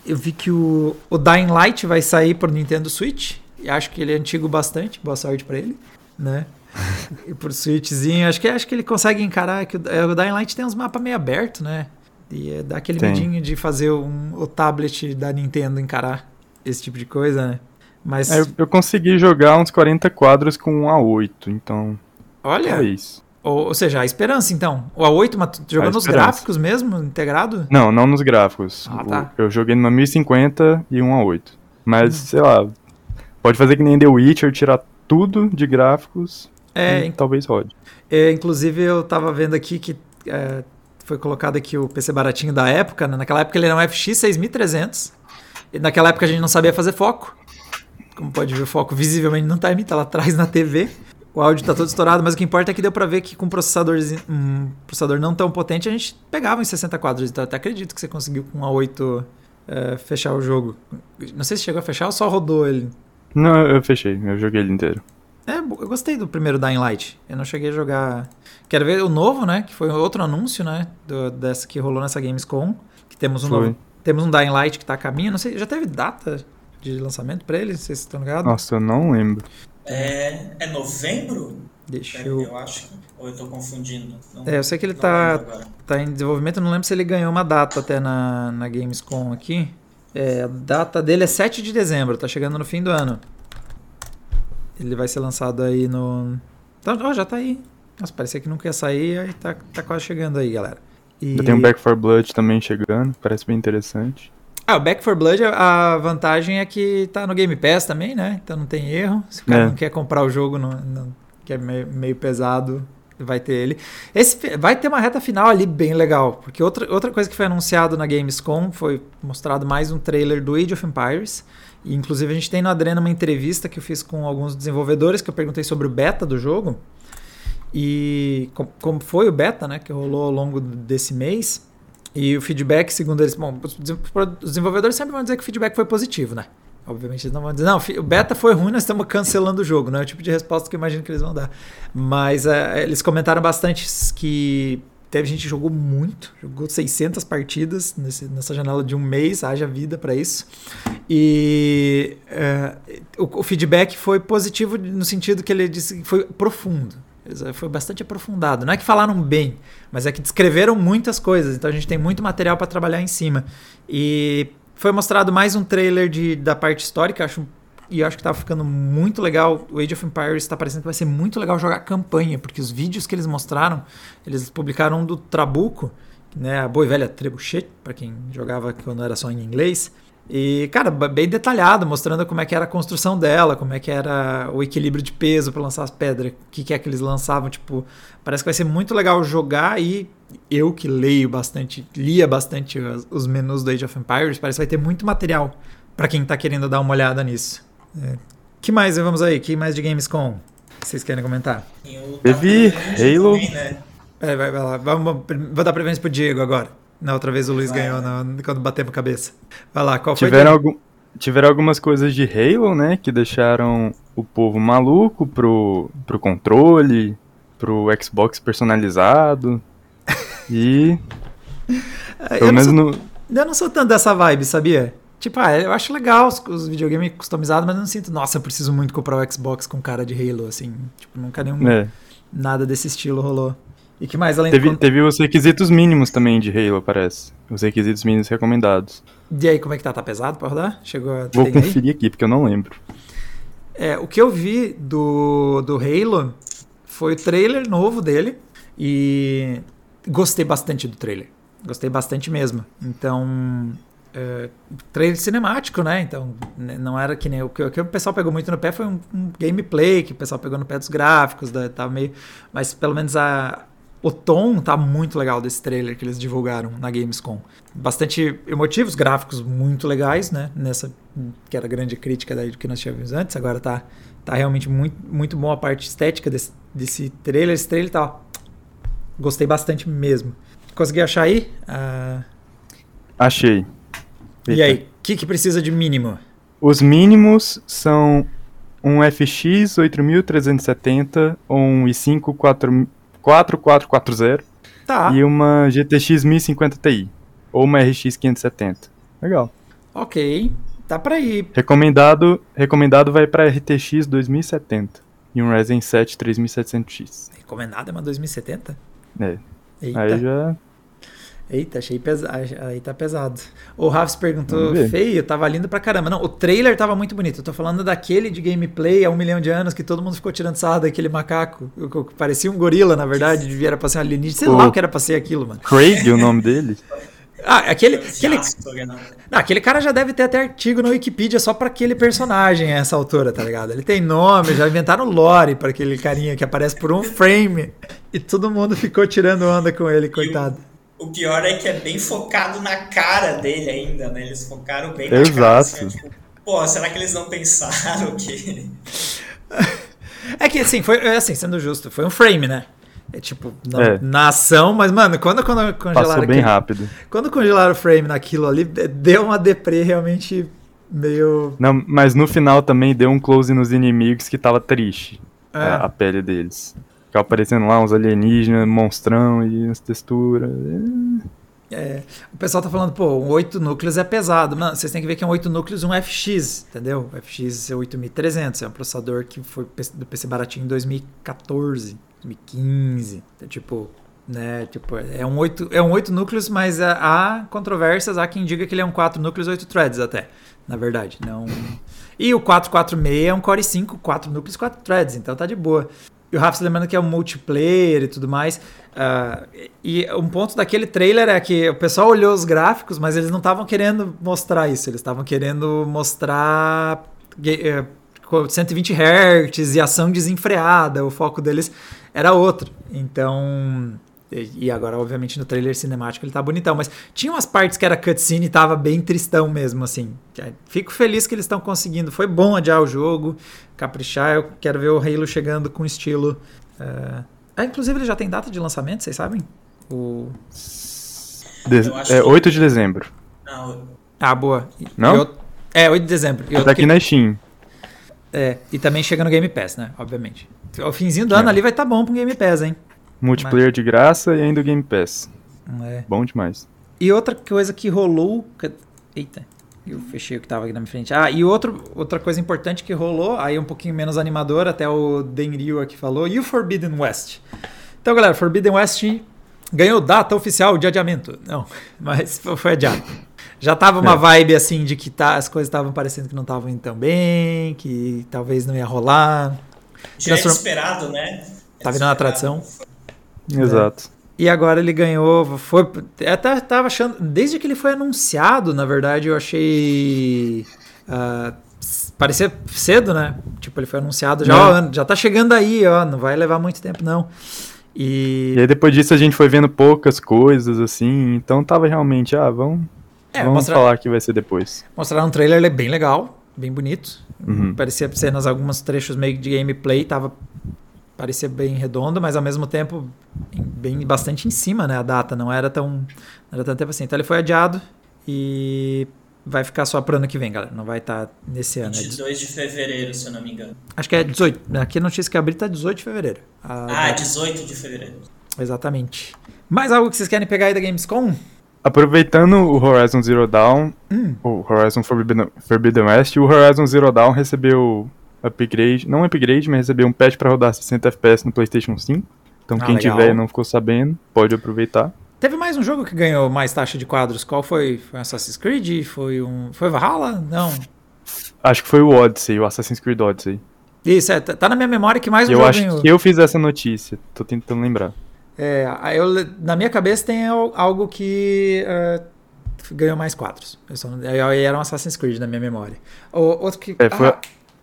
Eu vi que o, o Dying Light vai sair por Nintendo Switch. E acho que ele é antigo bastante. Boa sorte para ele, né? [laughs] e por Switchzinho, acho que acho que ele consegue encarar que o, é, o Dying Light tem uns mapas meio abertos, né? E é, dá aquele tem. medinho de fazer um, o tablet da Nintendo encarar esse tipo de coisa, né? Mas é, eu, eu, consegui jogar uns 40 quadros com um A8, então. Olha. É isso. Ou, ou, seja, a esperança, então. O A8, mas jogou nos gráficos mesmo, integrado? Não, não nos gráficos. Ah, tá. Eu joguei numa 1050 e um A8. Mas, hum. sei lá, pode fazer que nem The Witcher, tirar tudo de gráficos é, e talvez rode. É, inclusive, eu tava vendo aqui que é, foi colocado aqui o PC baratinho da época. Né? Naquela época ele era um FX 6300. E naquela época a gente não sabia fazer foco. Como pode ver, o foco visivelmente não tá em mim, tá lá atrás na TV. O áudio tá todo estourado, mas o que importa é que deu pra ver que com um processador, um processador não tão potente a gente pegava em 60 quadros. Então até acredito que você conseguiu com um A8 é, fechar o jogo. Não sei se chegou a fechar ou só rodou ele. Não, eu fechei, eu joguei ele inteiro. É, eu gostei do primeiro Dying Light. Eu não cheguei a jogar. Quero ver o novo, né? Que foi outro anúncio, né? Do, dessa que rolou nessa Gamescom. Que temos um foi. novo. Temos um Dying Light que tá a caminho. Não sei, já teve data de lançamento pra ele? Vocês estão ligados? Nossa, eu não lembro. É, é novembro? Deixa eu. Eu acho que. Ou eu tô confundindo. Não, é, eu sei que ele tá, tá em desenvolvimento. Eu não lembro se ele ganhou uma data até na, na Gamescom aqui. É, a data dele é 7 de dezembro, tá chegando no fim do ano. Ele vai ser lançado aí no. Então, ó, já tá aí. Nossa, parecia que nunca ia sair, aí tá, tá quase chegando aí, galera. E... Já tem um Back 4 Blood também chegando, parece bem interessante. Ah, o Back 4 Blood, a vantagem é que tá no Game Pass também, né? Então não tem erro. Se o cara é. não quer comprar o jogo, não, não, que é meio, meio pesado, vai ter ele. Esse vai ter uma reta final ali bem legal, porque outra, outra coisa que foi anunciado na Gamescom foi mostrado mais um trailer do Age of Empires. E, inclusive a gente tem no Adrena uma entrevista que eu fiz com alguns desenvolvedores que eu perguntei sobre o beta do jogo e como foi o beta, né, que rolou ao longo desse mês. E o feedback, segundo eles, bom, os desenvolvedores sempre vão dizer que o feedback foi positivo, né? Obviamente eles não vão dizer, não, o beta foi ruim, nós estamos cancelando o jogo, não é o tipo de resposta que eu imagino que eles vão dar. Mas é, eles comentaram bastante que teve gente que jogou muito, jogou 600 partidas nesse, nessa janela de um mês, haja vida para isso. E é, o, o, feedback foi positivo no sentido que ele disse que foi profundo. Foi bastante aprofundado. Não é que falaram bem, mas é que descreveram muitas coisas. Então a gente tem muito material para trabalhar em cima. E foi mostrado mais um trailer de, da parte histórica, acho, e acho que estava ficando muito legal. O Age of Empires está parecendo que vai ser muito legal jogar campanha, porque os vídeos que eles mostraram, eles publicaram um do Trabuco, né, a boa e velha Trebuchet, para quem jogava quando era só em inglês. E, cara, bem detalhado, mostrando como é que era a construção dela, como é que era o equilíbrio de peso para lançar as pedras, o que, que é que eles lançavam. Tipo, parece que vai ser muito legal jogar e eu que leio bastante, lia bastante os menus do Age of Empires, parece que vai ter muito material para quem tá querendo dar uma olhada nisso. É. que mais vamos aí? que mais de Gamescom? Vocês querem comentar? Teve Halo. Também, né? é, vai, vai lá. Vamos, vou dar preferência pro Diego agora. Na outra vez o Luiz Vai. ganhou na, quando batemos cabeça. Vai lá, qual tiveram foi? Algum, tiveram algumas coisas de Halo, né? Que deixaram o povo maluco pro, pro controle, pro Xbox personalizado. [laughs] e. pelo menos no. Eu não sou tanto dessa vibe, sabia? Tipo, ah, eu acho legal os, os videogames customizados, mas eu não sinto, nossa, eu preciso muito comprar o Xbox com cara de Halo, assim. Tipo, nunca nenhum. É. Nada desse estilo rolou. E que mais além teve, do... teve os requisitos mínimos também de Halo, parece. Os requisitos mínimos recomendados. E aí, como é que tá? Tá pesado pra rodar? Chegou a... Vou conferir aí? aqui, porque eu não lembro. É, o que eu vi do, do Halo foi o trailer novo dele. E gostei bastante do trailer. Gostei bastante mesmo. Então, é, trailer cinemático, né? Então, não era que nem o que, o que o pessoal pegou muito no pé foi um, um, gameplay que o pessoal pegou no pé dos gráficos, da, tava meio, mas pelo menos a, o tom tá muito legal desse trailer que eles divulgaram na Gamescom. Bastante emotivos, gráficos muito legais, né? Nessa que era a grande crítica daí do que nós tínhamos antes. Agora tá, tá realmente muito, muito bom a parte estética desse, desse trailer. Esse trailer tá. Gostei bastante mesmo. Consegui achar aí? Uh... Achei. Eita. E aí, o que, que precisa de mínimo? Os mínimos são um FX 8370, um i5 4- 4440 Tá, e uma GTX 1050 Ti. Ou uma RX 570. Legal. ok. Dá pra ir. Recomendado, recomendado vai pra RTX 2070 e um Ryzen 7 3700X. Recomendado é uma 2070? É, Eita, aí já eita achei pesado. Aí tá pesado. O Rafs perguntou, feio, tava lindo pra caramba. Não, o trailer tava muito bonito. Eu tô falando daquele de gameplay há um milhão de anos que todo mundo ficou tirando sarro daquele macaco. que Parecia um gorila, na verdade, devia era pra ser um alienígena. Sei O- lá o que era pra ser aquilo, mano. Craig, o nome dele. [laughs] Ah, aquele, aquele, Renato. Não, aquele cara já deve ter até artigo na Wikipedia só pra aquele personagem a essa altura, tá ligado? Ele tem nome, já inventaram lore pra aquele carinha que aparece por um frame. E todo mundo ficou tirando onda com ele, coitado. O pior é que é bem focado na cara dele ainda, né? Eles focaram bem na Exato. cara. Assim, tipo, Pô, será que eles não pensaram [laughs] que. É que assim, foi é assim, sendo justo, foi um frame, né? É tipo, na, É. na ação, mas, mano, quando, quando congelaram. Passou bem aquele- rápido. Quando congelaram o frame naquilo ali, deu uma deprê realmente meio. Não, mas no final também deu um close nos inimigos que tava triste. É. A, a pele deles. Ficava aparecendo lá uns alienígenas, monstrão e as texturas. É, o pessoal tá falando, pô, um 8 núcleos é pesado. Mano, vocês têm que ver que é um 8 núcleos um FX, entendeu? O FX é 8300, é um processador que foi do PC baratinho em 2014, 2015. Então, tipo, né, tipo, é um 8, é um 8 núcleos, mas há- há controvérsias, há quem diga que ele é um 4 núcleos, 8 threads até, na verdade. Não... E o 446 é um Core 5, 4 núcleos, 4 threads, então tá de boa. E o Rafa lembrando que é um multiplayer e tudo mais. Ah, e um ponto daquele trailer é que o pessoal olhou os gráficos, mas eles não estavam querendo mostrar isso. Eles estavam querendo mostrar ga- eh, co- 120 Hz e ação desenfreada. O foco deles era outro. Então. E agora, obviamente, no trailer cinemático ele tá bonitão. Mas tinha umas partes que era cutscene e tava bem tristão mesmo, assim. Fico feliz que eles estão conseguindo. Foi bom adiar o jogo, caprichar. Eu quero ver o Halo chegando com estilo. eh, ah, inclusive, ele já tem data de lançamento, vocês sabem? O... De- Eu é que- 8 de dezembro. Não, Ah, boa. Não? eu- É, 8 de dezembro. E Tá aqui que- na Steam. É, e também chega no Game Pass, né? Obviamente. O finzinho do É. ano ali vai estar tá bom pro Game Pass, hein? Multiplayer de graça e ainda o Game Pass. É. Bom demais. E outra coisa que rolou. Eita, eu fechei o que tava aqui na minha frente. Ah, e outro, outra coisa importante que rolou, aí um pouquinho menos animador, até o Denryu aqui falou, e o Forbidden West. Então, galera, Forbidden West ganhou data oficial de adiamento. Não, [laughs] mas fo- foi adiado. Já tava uma É. vibe assim de que tá, as coisas estavam parecendo que não estavam indo tão bem, que talvez não ia rolar. já é Transform- esperado, né? Tá virando uma tradição. Exato. E agora ele ganhou. Foi. Até tava achando. Desde que ele foi anunciado, na verdade, eu achei. s- parecia cedo, né? Tipo, ele foi anunciado já, É. ó, já tá chegando aí, ó. Não vai levar muito tempo, não. E. E aí depois disso a gente foi vendo poucas coisas, assim, então tava realmente, ah, vamos, É, vamos mostrar, falar que vai ser depois. mostraram um trailer ele é bem legal, bem bonito. Uhum. Parecia cenas, alguns trechos meio de gameplay, tava. Parecia bem redondo, mas ao mesmo tempo em- bem bastante em cima, né? A data não era tão. Não era tanto tempo assim. Então ele foi adiado e vai ficar só pro ano que vem, galera. Não vai estar nesse ano. É 22 de fevereiro, se eu não me engano. Acho que é 18. Aqui a notícia que abri tá 18 de fevereiro. Ah, data- 18 de fevereiro. Exatamente. Mais algo que vocês querem pegar aí da Gamescom? Aproveitando o Horizon Zero Dawn, Hum. o Horizon Forbidden, Forbidden West, o Horizon Zero Dawn recebeu upgrade, não upgrade, mas recebeu um patch pra rodar 60 FPS no PlayStation 5. Então Ah, quem legal. tiver e não ficou sabendo, pode aproveitar. Teve mais um jogo que ganhou mais taxa de quadros. Qual foi? Foi um Assassin's Creed? Foi um. Foi Valhalla? Não. Acho que foi o Odyssey, o Assassin's Creed Odyssey. Isso, é, tá tá na minha memória que mais um eu jogo acho ganhou. que eu fiz essa notícia, tô tentando lembrar. É, eu, na minha cabeça tem al- algo que é, ganhou mais quadros. Eu só não- aí era um Assassin's Creed na minha memória. O, outro que. É, foi- Ah,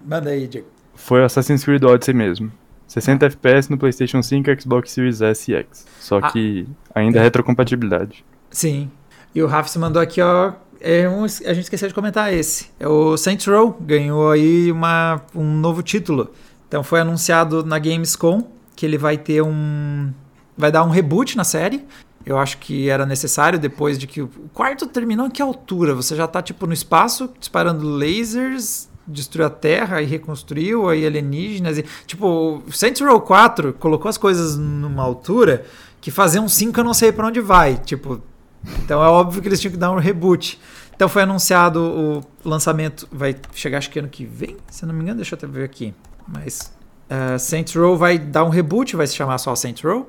manda aí, Diego. Foi o Assassin's Creed Odyssey mesmo. 60 FPS no PlayStation 5, Xbox Series S e X. Só Ah. que ainda é retrocompatibilidade. Sim. E o Rafa se mandou aqui, ó. É um, a gente esqueceu de comentar esse. É o Saints Row. Ganhou aí uma, um novo título. Então foi anunciado na Gamescom que ele vai ter um. Vai dar um reboot na série. Eu acho que era necessário depois de que o quarto terminou em que altura? Você já tá tipo no espaço, disparando lasers destruiu a Terra e reconstruiu, aí alienígenas. E, tipo, Saints Row 4 colocou as coisas numa altura que fazer um 5 eu não sei para onde vai. Tipo, então é óbvio que eles tinham que dar um reboot. Então foi anunciado o lançamento, vai chegar acho que ano que vem, se não me engano, deixa eu até ver aqui. Mas uh, Saints Row vai dar um reboot, vai se chamar só Saints Row.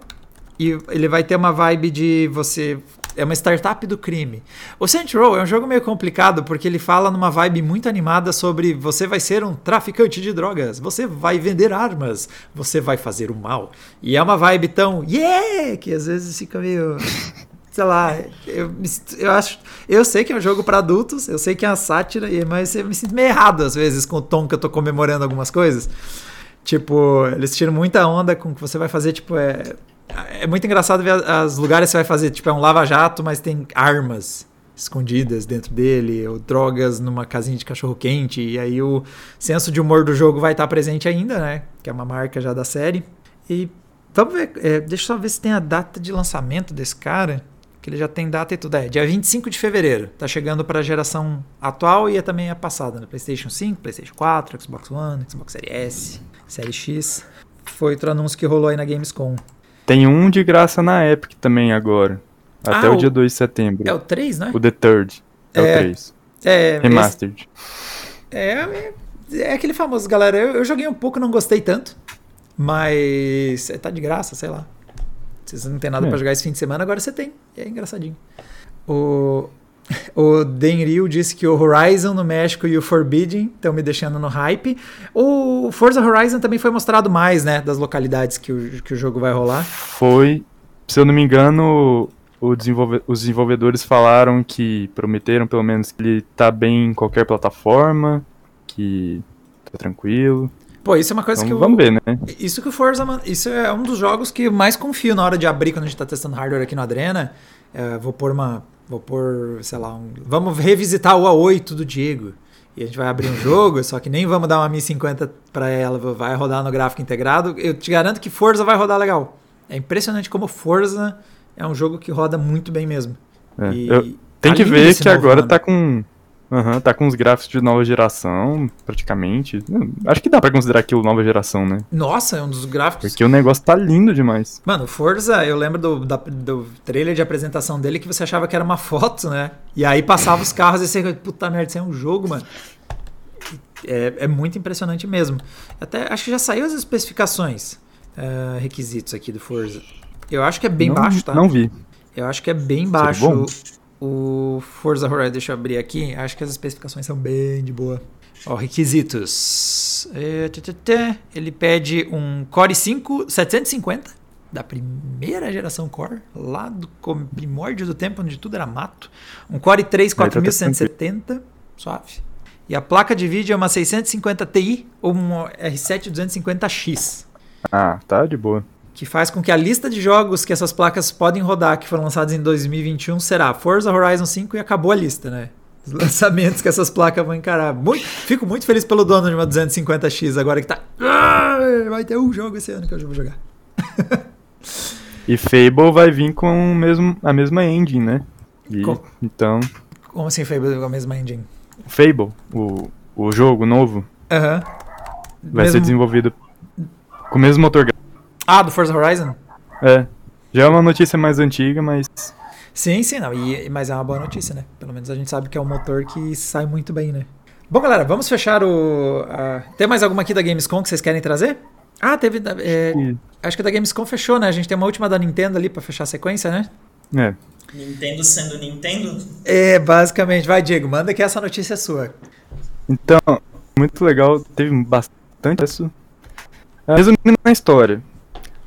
E ele vai ter uma vibe de você. É uma startup do crime. O Saints Row é um jogo meio complicado porque ele fala numa vibe muito animada sobre você vai ser um traficante de drogas, você vai vender armas, você vai fazer o mal. E é uma vibe tão yeah que às vezes fica meio [laughs] sei lá, eu, eu acho. Eu sei que é um jogo para adultos, eu sei que é uma sátira, mas eu me sinto meio errado às vezes com o tom que eu tô comemorando algumas coisas. Tipo, eles tiram muita onda com o que você vai fazer, tipo, é. É muito engraçado ver os lugares que você vai fazer, tipo, é um lava-jato, mas tem armas escondidas dentro dele, ou drogas numa casinha de cachorro-quente, e aí o senso de humor do jogo vai estar presente ainda, né? Que é uma marca já da série. E vamos ver, é, deixa eu só ver se tem a data de lançamento desse cara que ele já tem data e tudo. É, dia 25 de fevereiro. Tá chegando para a geração atual e é também a passada, né? PlayStation 5, PlayStation 4, Xbox One, Xbox Series S, Série X. Foi outro anúncio que rolou aí na Gamescom. Tem um de graça na Epic também agora. Até ah, o, o, dia 2 de setembro. É o 3, né? O The Third. É, é o 3. É, Remastered. É, é, aquele famoso, galera. Eu, eu joguei um pouco, não gostei tanto. Mas é, tá de graça, sei lá. Se você não tem nada é. para jogar esse fim de semana, agora você tem. É engraçadinho. O, o Denryu disse que o Horizon no México e o Forbidden estão me deixando no hype. O Forza Horizon também foi mostrado mais, né? Das localidades que o, que o jogo vai rolar. Foi. Se eu não me engano, desenvolve os desenvolvedores falaram que prometeram pelo menos que ele tá bem em qualquer plataforma, que tá tranquilo. Pô, isso é uma coisa então, que eu. Vamos ver, né? Isso que o Forza. Isso é um dos jogos que eu mais confio na hora de abrir quando a gente tá testando hardware aqui no Adrena. É, vou pôr uma. Vou pôr, sei lá, um, vamos revisitar o A8 do Diego. E a gente vai abrir um jogo, só que nem vamos dar uma 1050 para ela, vai rodar no gráfico integrado. Eu te garanto que Forza vai rodar legal. É impressionante como Forza é um jogo que roda muito bem mesmo. É, e, eu, tem que ver que agora ano. tá com Uhum, tá com os gráficos de nova geração, praticamente. Acho que dá pra considerar aquilo nova geração, né? Nossa, é um dos gráficos. Porque o negócio tá lindo demais. Mano, Forza, eu lembro do, da, do trailer de apresentação dele que você achava que era uma foto, né? E aí passava os carros e você, puta merda, isso é um jogo, mano. É, é muito impressionante mesmo. Até acho que já saiu as especificações, uh, requisitos aqui do Forza. Eu acho que é bem não, baixo, tá? Não vi. Eu acho que é bem baixo o Forza Horizon, deixa eu abrir aqui. Acho que as especificações são bem de boa. Ó, requisitos. É, ele pede um Core 5 750 da primeira geração Core, lá do primórdio do tempo onde tudo era mato. Um Core 3 4170, suave. E a placa de vídeo é uma 650 Ti ou um R7 250X. Ah, tá de boa que faz com que a lista de jogos que essas placas podem rodar, que foram lançados em 2021, será Forza Horizon 5 e acabou a lista, né? Os lançamentos que essas placas vão encarar. Muito, fico muito feliz pelo dono de uma 250X agora que tá. Ah, vai ter um jogo esse ano que eu vou jogar. [laughs] e Fable vai vir com mesmo, a mesma engine, né? E, Com... Então. Como assim Fable com a mesma engine? Fable, o, o jogo novo. Aham. Uh -huh. Vai mesmo... ser desenvolvido com o mesmo motor ah, do Forza Horizon? É. Já é uma notícia mais antiga, mas. Sim, sim, não. E, mas é uma boa notícia, né? Pelo menos a gente sabe que é um motor que sai muito bem, né? Bom, galera, vamos fechar o. Uh, tem mais alguma aqui da Gamescom que vocês querem trazer? Ah, teve. É, acho que da Gamescom fechou, né? A gente tem uma última da Nintendo ali pra fechar a sequência, né? É. Nintendo sendo Nintendo? É, basicamente. Vai, Diego, manda que essa notícia é sua. Então, muito legal, teve bastante isso. Resumindo na história,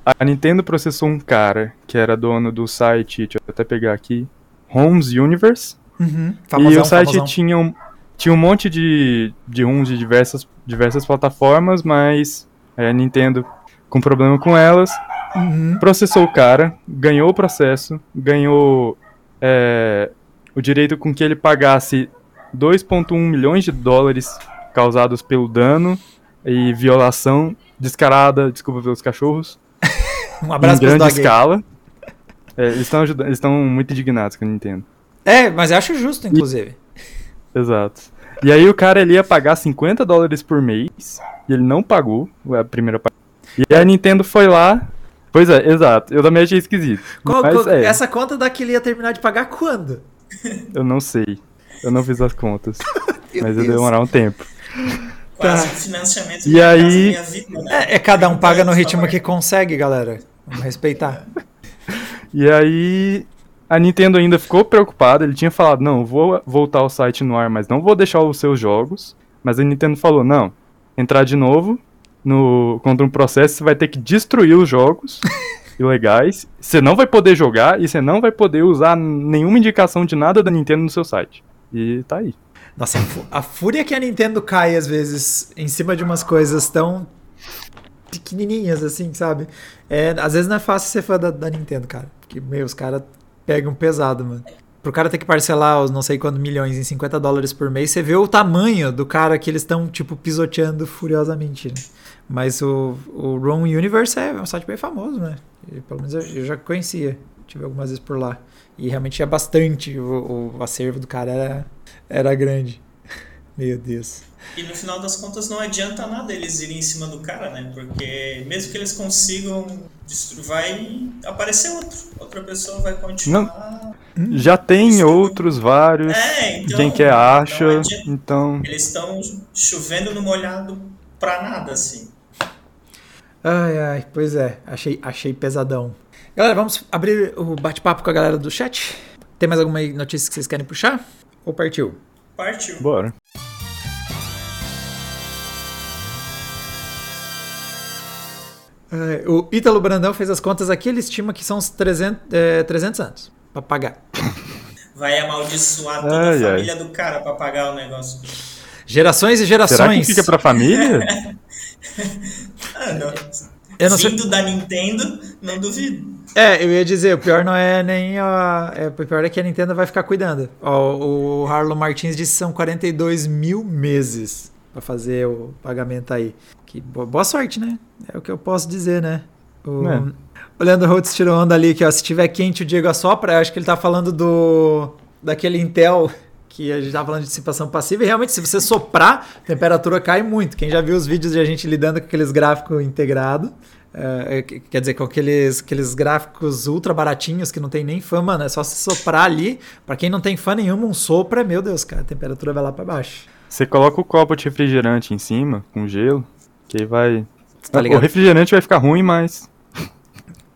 a Nintendo processou um cara que era dono do site, deixa eu até pegar aqui, Homes Universe. Uhum, famosão, e o site tinha um, tinha um monte de, de ROMs de diversas, diversas plataformas, mas a Nintendo, com problema com elas, uhum. processou o cara, ganhou o processo, ganhou é, o direito com que ele pagasse 2,1 milhões de dólares causados pelo dano e violação descarada, desculpa pelos cachorros, [laughs] um abraço em grande escala. [laughs] É, eles estão eles estão muito indignados com a Nintendo. É, mas eu acho justo, inclusive. E... Exato. E aí o cara ele ia pagar 50 dólares por mês, e ele não pagou a primeira parte. E a Nintendo foi lá. Pois é, exato. Eu também achei esquisito. Qual- Mas qual- é, Essa conta daqui ele ia terminar de pagar quando? [laughs] eu não sei. Eu não fiz as contas. Mas ia demorar um tempo. Quase Tá. financiamento E da aí- Minha Vida, né? É, é cada um paga no ritmo que consegue, galera. Vamos respeitar. [laughs] E aí a Nintendo ainda ficou preocupada, ele tinha falado, não, vou voltar o site no ar, mas não vou deixar os seus jogos. Mas a Nintendo falou, não, entrar de novo no contra um processo, você vai ter que destruir os jogos [laughs] ilegais. Você não vai poder jogar e você não vai poder usar nenhuma indicação de nada da Nintendo no seu site. E tá aí. Nossa, a fúria que a Nintendo cai às vezes em cima de umas coisas tão pequenininhas assim, sabe? É, às vezes não é fácil ser fã da, da Nintendo, cara. Porque, meu, os caras pegam pesado, mano. Pro cara ter que parcelar os não sei quantos milhões em 50 dólares por mês, você vê o tamanho do cara que eles estão, tipo, pisoteando furiosamente, né? Mas o, o ROM Universe é um site bem famoso, né? E, pelo menos eu, eu já conhecia. Tive algumas vezes por lá. E realmente tinha bastante. O, o acervo do cara era, era grande. Meu Deus. E no final das contas não adianta nada eles irem em cima do cara, né? Porque mesmo que eles consigam destruir, vai aparecer outro. Outra pessoa vai continuar. Já tem outros vários. É, então. Quem quer acha. não adianta. Então, Eles estão chovendo no molhado pra nada, assim. Ai, ai, pois é. Achei, achei pesadão. Galera, vamos abrir o bate-papo com a galera do chat. Tem mais alguma notícia que vocês querem puxar? Ou partiu? Partiu. bora. Ai, o Ítalo Brandão fez as contas aqui, ele estima que são uns 300, é, 300 anos pra pagar. [laughs] Vai amaldiçoar toda Ai, a ai. família do cara pra pagar o negócio. Gerações e Será que gerações. fica pra família? [laughs] Ah, não. Eu não sei- Vindo da Nintendo, não duvido. É, eu ia dizer, o pior não é nem a. É, o pior é que a Nintendo vai ficar cuidando. Ó, o Harlow Martins disse que são 42 mil meses pra fazer o pagamento aí. Que bo- boa sorte, né? É o que eu posso dizer, né? O, É. o Leandro Rhodes tirou onda ali que, ó, se tiver quente, o Diego assopra. Eu acho que ele tá falando do. daquele Intel que a gente tá falando de dissipação passiva. E realmente, se você soprar, a temperatura cai muito. Quem já viu os vídeos de a gente lidando com aqueles gráficos integrados. É, que- quer dizer, com aqueles, aqueles gráficos ultra baratinhos que não tem nem fã, mano. É só se soprar ali. Pra quem não tem fã nenhuma, um sopro é, meu Deus, cara, a temperatura vai lá pra baixo. Você coloca o copo de refrigerante em cima, com gelo, que aí vai. Tá o refrigerante vai ficar ruim, mas.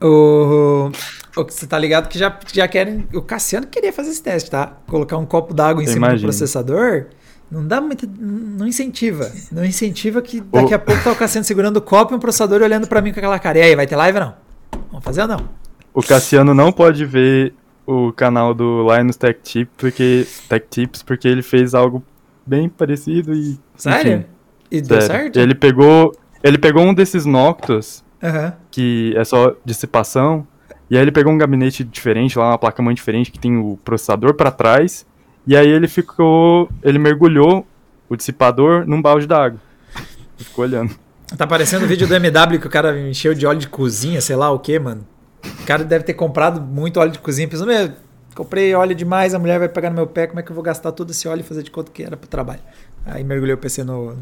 O, você tá ligado que já, já querem. O Cassiano queria fazer esse teste, tá? Colocar um copo d'água em Eu cima do imagino. processador. Não dá muito. Não incentiva. Não incentiva que daqui a pouco tá o Cassiano segurando o copo e um processador olhando pra mim com aquela cara. E aí, vai ter live ou não? Vamos fazer ou não? O Cassiano não pode ver o canal do Linus Tech Tips porque, Tech Tips porque ele fez algo bem parecido e. Sério? enfim, e deu sério. certo? Ele pegou. Ele pegou um desses Noctus, Aham. que é só dissipação, e aí ele pegou um gabinete diferente, lá uma placa-mãe diferente que tem o processador pra trás, e aí ele ficou. Ele mergulhou o dissipador num balde d'água. Ficou olhando. Tá parecendo o vídeo do MW que o cara encheu de óleo de cozinha, sei lá o que, mano. O cara deve ter comprado muito óleo de cozinha. Pensou, meu, comprei óleo demais, a mulher vai pegar no meu pé, como é que eu vou gastar todo esse óleo e fazer de conta que era pro trabalho? Aí mergulhei o PC no,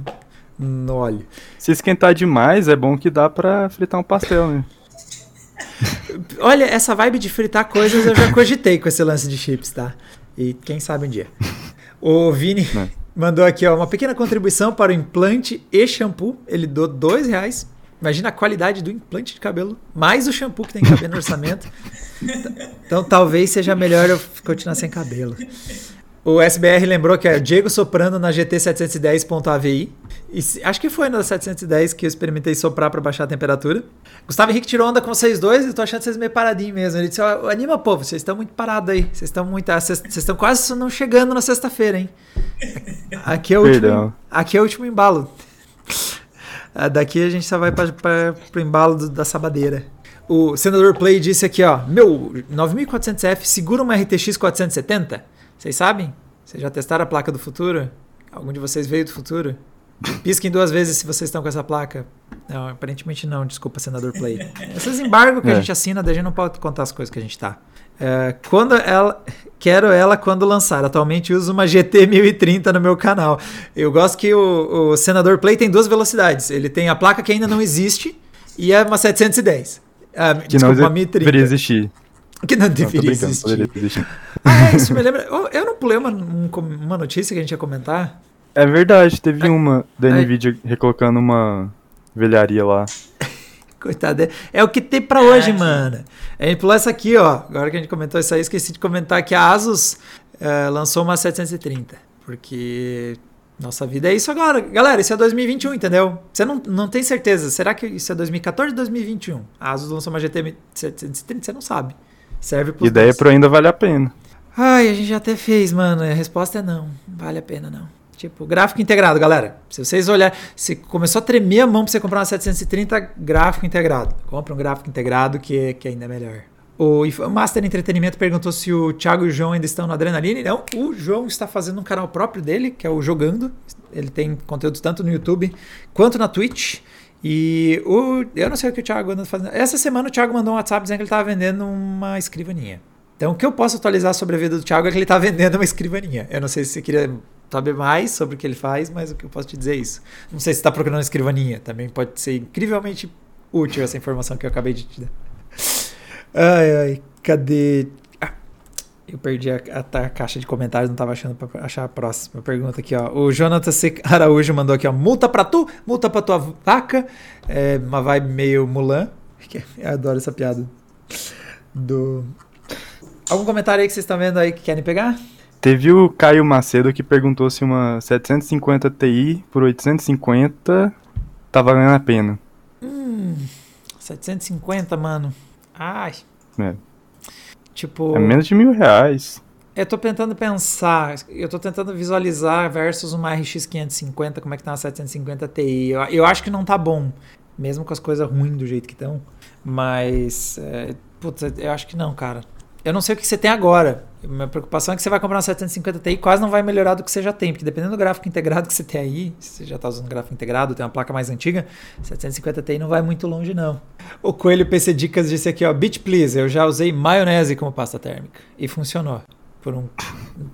no óleo. Se esquentar demais, é bom que dá pra fritar um pastel, né? [laughs] Olha, essa vibe de fritar coisas eu já cogitei com esse lance de chips, tá? E quem sabe um dia. O Vini Né. mandou aqui, ó, uma pequena contribuição para o implante e shampoo. Ele doou dois reais. Imagina a qualidade do implante de cabelo, mais o shampoo que tem que caber no orçamento. Então talvez seja melhor eu continuar sem cabelo. O SBR lembrou que é o Diego soprando na GT 710.avi. E se- acho que foi na 710 que eu experimentei soprar para baixar a temperatura. Gustavo Henrique tirou onda com vocês dois e tô achando vocês meio paradinhos mesmo. Ele disse: ó, anima, povo, vocês estão muito parados aí. Vocês estão muito. ah, Vocês estão quase não chegando na sexta-feira, hein? Aqui é o último, Perdão. aqui é o último embalo. Ah, Daqui a gente só vai para o embalo do- da sabadeira. O senador Play disse aqui, ó, meu 9400F segura uma RTX 470? Vocês sabem? Vocês já testaram a placa do futuro? Algum de vocês veio do futuro? Pisquem duas vezes se vocês estão com essa placa. Não, aparentemente não, desculpa, senador Play. Esses embargos que É. a gente assina, daí a gente não pode contar as coisas que a gente tá. É, quando ela. Quero ela quando lançar. Atualmente uso uma GT 1030 no meu canal. Eu gosto que o, o senador Play tem duas velocidades. Ele tem a placa que ainda não existe e é uma 710. Ah, Que desculpa, não 1030. deveria existir. Que não Não, deveria brincando, existir. poderia existir. Ah, é, isso me [laughs] lembra. Eu, não pulei uma, um uma notícia que a gente ia comentar. É verdade, teve uma da. Nvidia recolocando uma velharia lá. [laughs] Coitado. é- É o que tem pra hoje, aqui. mano. A gente pulou essa aqui, ó. Agora que a gente comentou isso aí, esqueci de comentar que a Asus eh, lançou uma 730. Porque nossa vida é isso agora. Galera, isso é 2021, entendeu? Você não, não tem certeza. Será que isso é 2014 ou 2021? A Asus lançou uma GT 730, você não sabe. Serve pros Ideia pro ainda vale a pena. Ai, a gente já até fez, mano. A resposta é não. Vale a pena, não. Tipo, gráfico integrado, galera. Se vocês olharem, se começou a tremer a mão pra você comprar uma 730, gráfico integrado. Compra um gráfico integrado que, que ainda é melhor. O Master Entretenimento perguntou se o Thiago e o João ainda estão no Adrenaline. Não, o João está fazendo um canal próprio dele, que é o Jogando. Ele tem conteúdos tanto no YouTube quanto na Twitch. E o, eu não sei o que o Thiago anda fazendo. Essa semana o Thiago mandou um WhatsApp dizendo que ele estava vendendo uma escrivaninha. Então, o que eu posso atualizar sobre a vida do Thiago é que ele está vendendo uma escrivaninha. Eu não sei se você queria saber mais sobre o que ele faz, mas o que eu posso te dizer é isso. Não sei se está procurando uma escrivaninha. Também pode ser incrivelmente útil essa informação que eu acabei de te dar. Ai, ai, cadê? Ah, eu perdi a, a- a caixa de comentários, não estava achando para achar a próxima pergunta aqui, ó. O Jonathan C. [laughs] Araújo mandou aqui, ó. Multa pra tu, multa pra tua vaca. É uma vibe meio Mulan. [laughs] Eu adoro essa piada. Do. Algum comentário aí que vocês estão vendo aí que querem pegar? Teve o Caio Macedo que perguntou se uma 750 Ti por 850 tá valendo a pena. Hum, 750, mano. Ai. É, Tipo. é menos de mil reais. Eu tô tentando pensar, eu tô tentando visualizar versus uma RX 550, como é que tá uma 750 Ti. Eu, eu acho que não tá bom, mesmo com as coisas ruins do jeito que estão. Mas, é, putz, eu acho que não, cara. Eu não sei o que você tem agora. Minha preocupação é que você vai comprar uma 750 Ti e quase não vai melhorar do que você já tem, porque dependendo do gráfico integrado que você tem aí, se você já tá usando gráfico integrado, tem uma placa mais antiga, 750 Ti não vai muito longe, não. O Coelho PC Dicas disse aqui, ó, Beach Please, eu já usei maionese como pasta térmica e funcionou. Por, um,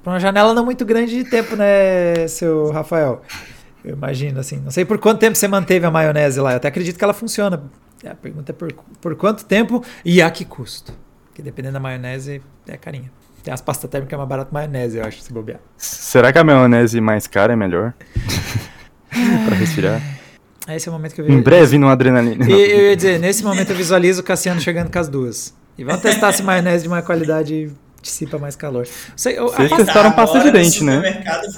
por uma janela não muito grande de tempo, né, seu Rafael? Eu imagino, assim. Não sei por quanto tempo você manteve a maionese lá. Eu até acredito que ela funciona. A pergunta é por, por quanto tempo e a que custo? Porque dependendo da maionese, é carinha. Tem as pastas térmicas que é mais barato maionese, eu acho, se bobear. Será que a maionese mais cara é melhor? [laughs] pra respirar. Esse é o momento que eu Em vejo. breve no adrenalina. E eu ia dizer, nesse momento eu visualizo o Cassiano chegando com as duas. E vamos testar se maionese de má qualidade dissipa mais calor. A Vocês pasta- testaram pasta de dente, né? supermercado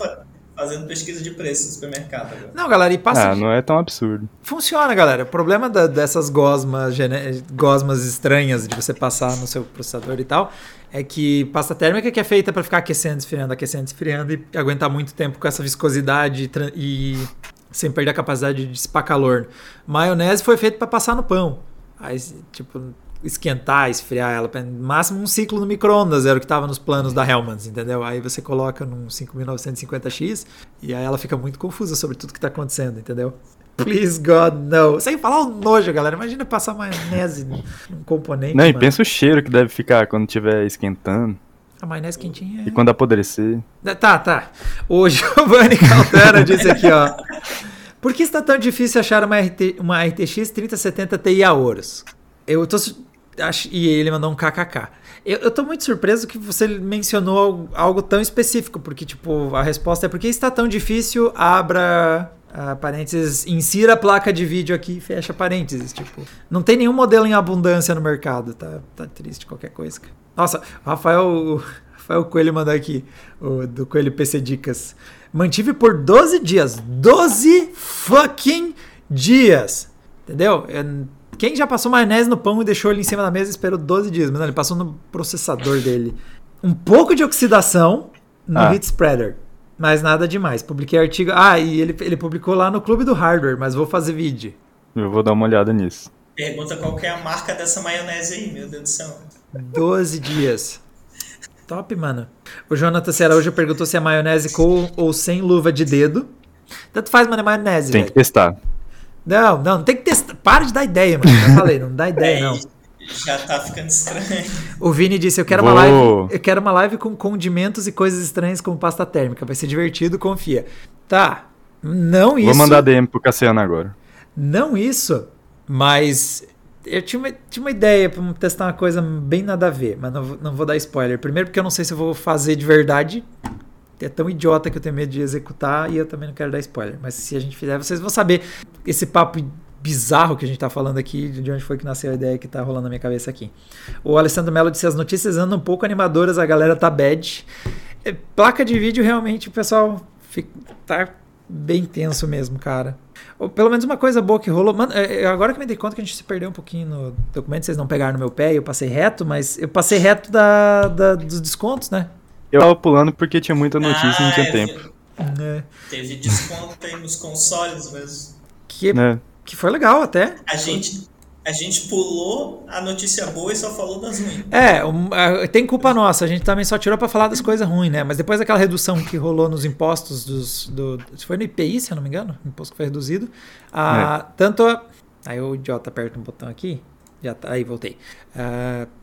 Fazendo pesquisa de preço no supermercado agora. Não, galera, e pasta Ah, não é tão absurdo. Funciona, galera. O problema da- dessas gosmas, gene- gosmas estranhas de você passar no seu processador e tal é que pasta térmica que é feita para ficar aquecendo, esfriando, aquecendo, esfriando e aguentar muito tempo com essa viscosidade e e sem perder a capacidade de dissipar calor. Maionese foi feita para passar no pão. Aí, tipo, esquentar, esfriar ela, no máximo um ciclo no micro-ondas era o que estava nos planos da Hellmann's, entendeu? Aí você coloca num 5950X e aí ela fica muito confusa sobre tudo que está acontecendo, entendeu? Please God, no. Sem falar o nojo, galera. Imagina passar maionese num componente. Não, e mano. pensa o cheiro que deve ficar quando estiver esquentando. A maionese quentinha. é- E quando apodrecer. Tá, tá. O [laughs] Giovanni Caltera disse aqui, ó. Por que está tão difícil achar uma, RT, uma RTX 3070 Ti a ouros? Eu tô. E ele mandou um kkk. Eu, eu tô muito surpreso que você mencionou algo, tão específico, porque, tipo, a resposta é por que está tão difícil? Abra. ah, parênteses, insira a placa de vídeo aqui e fecha parênteses. Tipo, não tem nenhum modelo em abundância no mercado. Tá, tá triste qualquer coisa. Nossa, Rafael, Rafael Coelho mandou aqui, o, do Coelho PC Dicas. Mantive por 12 dias. 12 fucking dias. Entendeu? É, Quem já passou maionese no pão e deixou ele em cima da mesa e esperou 12 dias? Mas não, ele passou no processador dele. Um pouco de oxidação no Ah. heat spreader. Mas nada demais. Publiquei artigo. Ah, e ele, ele publicou lá no Clube do Hardware, mas vou fazer vídeo. Eu vou dar uma olhada nisso. Pergunta qual que é a marca dessa maionese aí, meu Deus do céu. 12 dias. Top, mano. O Jonathan Araújo perguntou se é maionese com ou sem luva de dedo. Tanto faz, mano, é maionese. Tem velho. que testar. Não, não, não tem que testar. Para de dar ideia, mano. Já falei, não dá ideia, É, não. Já tá ficando estranho. O Vini disse: Eu quero uma live. Eu quero uma live com condimentos e coisas estranhas como pasta térmica. Vai ser divertido, confia. Tá. Não isso. Vou mandar DM pro Cassiano agora. Não isso, mas eu tinha uma, tinha uma ideia pra testar uma coisa bem nada a ver, mas não, vou- não vou dar spoiler. Primeiro porque eu não sei se eu vou fazer de verdade. É tão idiota que eu tenho medo de executar e eu também não quero dar spoiler. Mas se a gente fizer, vocês vão saber esse papo bizarro que a gente tá falando aqui, de onde foi que nasceu a ideia que tá rolando na minha cabeça aqui. O Alessandro Mello disse: as notícias andam um pouco animadoras, a galera tá bad. É, placa de vídeo, realmente, o pessoal fica, tá bem tenso mesmo, cara. Ou pelo menos uma coisa boa que rolou. Mano, é, é, agora que me dei conta que a gente se perdeu um pouquinho no documento, vocês não pegaram no meu pé, eu passei reto, mas eu passei reto da, da- dos descontos, né? Eu tava pulando porque tinha muita notícia e não Ah, tinha é, tempo. É, Teve desconto aí nos consoles mesmo. que, Né? que foi legal até. A gente, a gente pulou a notícia boa e só falou das ruins. É, um, ah, tem culpa nossa, a gente também só tirou pra falar das coisas ruins, né? Mas depois daquela redução que rolou nos impostos dos. Do, foi no IPI, se eu não me engano, o imposto que foi reduzido. a- Tanto. a- aí o idiota aperta um botão aqui. Já tá, aí voltei.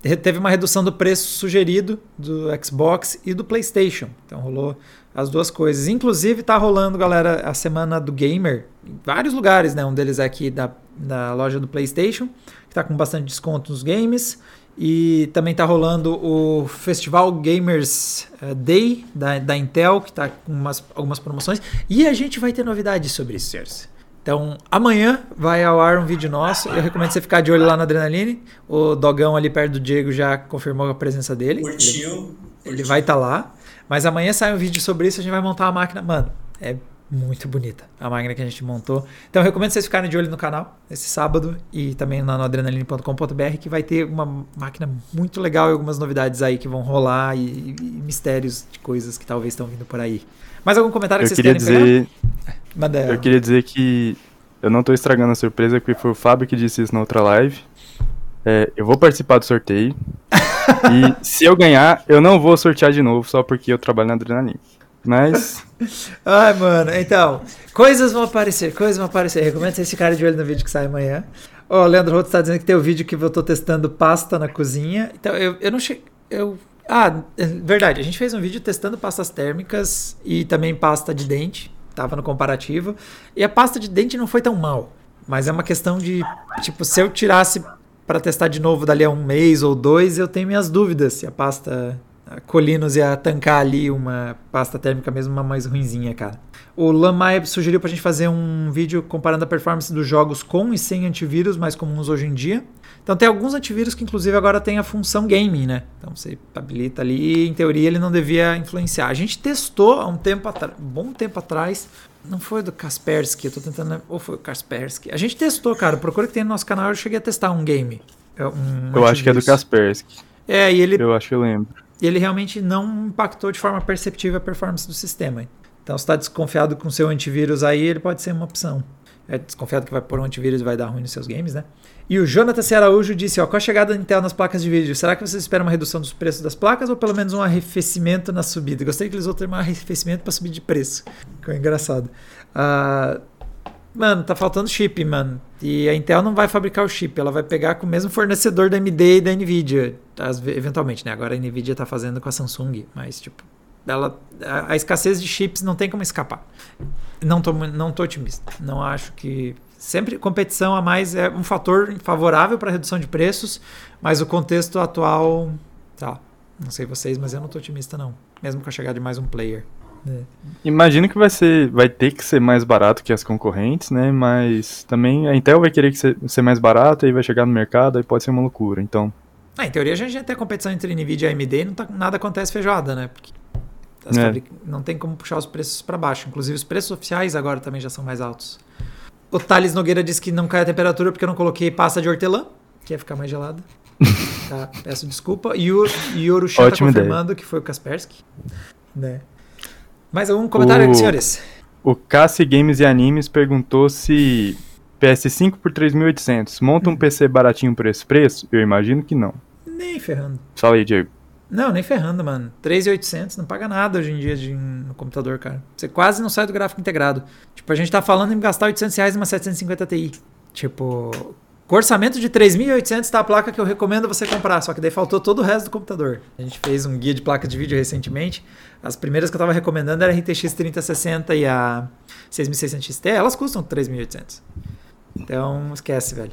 Re- [laughs] teve uma redução do preço sugerido do Xbox e do PlayStation. Então rolou as duas coisas. Inclusive tá rolando, galera, a semana do gamer em vários lugares, né? Um deles é aqui da, da loja do PlayStation, que tá com bastante desconto nos games. E também tá rolando o Festival Gamers eh, Day da, da Intel, que tá com umas, algumas promoções. E a gente vai ter novidades sobre isso, senhores. Então, amanhã vai ao ar um vídeo nosso. Eu recomendo você ficar de olho lá na Adrenaline. O Dogão ali perto do Diego já confirmou a presença dele. Ele, Curtiu? ele vai estar lá. Mas amanhã sai um vídeo sobre isso. A gente vai montar a máquina. Mano, é muito bonita a máquina que a gente montou. Então, eu recomendo vocês ficarem de olho no canal esse sábado e também lá no adrenaline.com.br que vai ter uma máquina muito legal e algumas novidades aí que vão rolar e, e mistérios de coisas que talvez estão vindo por aí. Mais algum comentário que Eu vocês queria querem dizer. pegar? Manda. Eu queria dizer que eu não tô estragando a surpresa, porque foi o Fábio que disse isso na outra live. É, eu vou participar do sorteio. [laughs] e se eu ganhar, eu não vou sortear de novo, só porque eu trabalho na adrenalina. Mas [laughs] Ai, mano, então, coisas vão aparecer, coisas vão aparecer. Recomendo vocês ficarem de olho no vídeo que sai amanhã. Ó, o Leandro Roto está dizendo que tem o vídeo que eu tô testando pasta na cozinha. Então, eu, eu não cheguei. Eu... Ah, é verdade, a gente fez um vídeo testando pastas térmicas e também pasta de dente. Tava no comparativo. E a pasta de dente não foi tão mal. Mas é uma questão de, tipo, se eu tirasse para testar de novo dali a um mês ou dois, eu tenho minhas dúvidas se a pasta a Colinos ia tancar ali uma pasta térmica mesmo, uma mais ruinzinha, cara. O Lamai sugeriu pra gente fazer um vídeo comparando a performance dos jogos com e sem antivírus, mais comuns hoje em dia. Então tem alguns antivírus que inclusive agora tem a função gaming, né? Então você habilita ali, em teoria ele não devia influenciar. A gente testou há um tempo atrás, bom tempo atrás, não foi do Kaspersky, eu tô tentando, ou foi o Kaspersky. A gente testou, cara, procura que tem no nosso canal, eu cheguei a testar um game. é, Um eu acho que é do antivírus. Kaspersky. É, e ele Eu acho que eu lembro. Ele realmente não impactou de forma perceptível a performance do sistema. Então, se está desconfiado com seu antivírus aí, ele pode ser uma opção. É desconfiado que vai pôr um antivírus e vai dar ruim nos seus games, né? E o Jonathan C. Araújo disse, ó, com a chegada da Intel nas placas de vídeo, será que vocês esperam uma redução dos preços das placas ou pelo menos um arrefecimento na subida? Gostei que eles vão ter um arrefecimento para subir de preço. Ficou engraçado. Ah, mano, tá faltando chip, mano. E a Intel não vai fabricar o chip, ela vai pegar com o mesmo fornecedor da AMD e da Nvidia, ve- eventualmente, né? Agora a Nvidia tá fazendo com a Samsung, mas tipo, ela, a, a escassez de chips não tem como escapar. Não tô, não tô otimista. Não acho que sempre competição a mais é um fator favorável para redução de preços, mas o contexto atual, tá. Não sei vocês, mas eu não tô otimista não, mesmo com a chegada de mais um player. É. Imagino que vai ser, vai ter que ser mais barato que as concorrentes, né? Mas também a Intel vai querer que ser, ser mais barato e vai chegar no mercado e pode ser uma loucura. Então, Ah, em teoria a gente tem a competição entre Nvidia e AMD e não tá, nada acontece feijoada, né? Porque É. não tem como puxar os preços para baixo. Inclusive os preços oficiais agora também já são mais altos. O Thales Nogueira disse que não cai a temperatura porque eu não coloquei pasta de hortelã, que ia ficar mais gelada. [laughs] Tá, peço desculpa. E o Yoruchan tá Ótima ideia. confirmando que foi o Kaspersky. Né? Mais algum comentário, O- senhores? o Cassi Games e Animes perguntou se PS5 por 3.800 monta um PC baratinho por esse preço? Eu imagino que não. Nem ferrando. Fala aí, Diego. Não, nem ferrando, mano. 3,800 não paga nada hoje em dia de, no computador, cara. Você quase não sai do gráfico integrado. Tipo, a gente tá falando em gastar 800 reais numa 750 Ti. Tipo, com orçamento de 3.800 tá a placa que eu recomendo você comprar, só que daí faltou todo o resto do computador. A gente fez um guia de placa de vídeo recentemente. As primeiras que eu tava recomendando era a RTX 3060 e a 6600 XT, elas custam 3.800. Então, esquece, velho.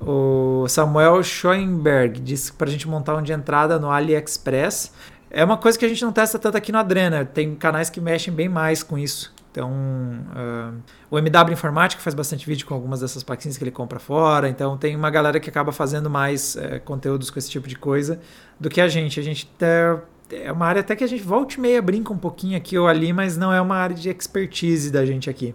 O Samuel Schoenberg disse pra gente montar um de entrada no AliExpress. É uma coisa que a gente não testa tanto aqui no Adrena. Tem canais que mexem bem mais com isso. Então, uh, o MW Informática faz bastante vídeo com algumas dessas plaquinhas que ele compra fora. Então, tem uma galera que acaba fazendo mais uh, conteúdos com esse tipo de coisa do que a gente. A gente tá, é uma área até que a gente volta e meia brinca um pouquinho aqui ou ali, mas não é uma área de expertise da gente aqui.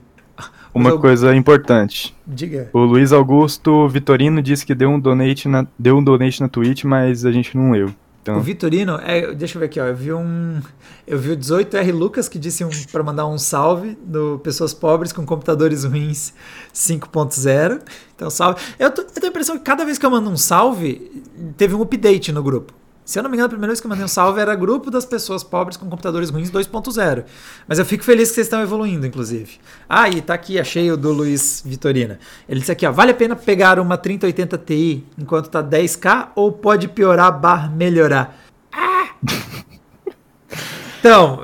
Uma coisa importante. Diga. O Luiz Augusto Vitorino disse que deu um donate na, deu um donate na Twitch, mas a gente não leu. Então... O Vitorino, é, deixa eu ver aqui, ó. Eu vi um. Eu vi o 18R Lucas que disse um, para mandar um salve do Pessoas Pobres com Computadores Ruins 5.0. Então, salve. Eu, tô, eu tenho a impressão que cada vez que eu mando um salve, teve um update no grupo. Se eu não me engano, a primeira vez que eu mandei um salve era grupo das pessoas pobres com computadores ruins 2.0. Mas eu fico feliz que vocês estão evoluindo, inclusive. Ah, e tá aqui, achei o do Luiz Vitorina. Ele disse aqui, ó, vale a pena pegar uma 3080 Ti enquanto tá 10k ou pode piorar barra melhorar? Ah! [laughs] então,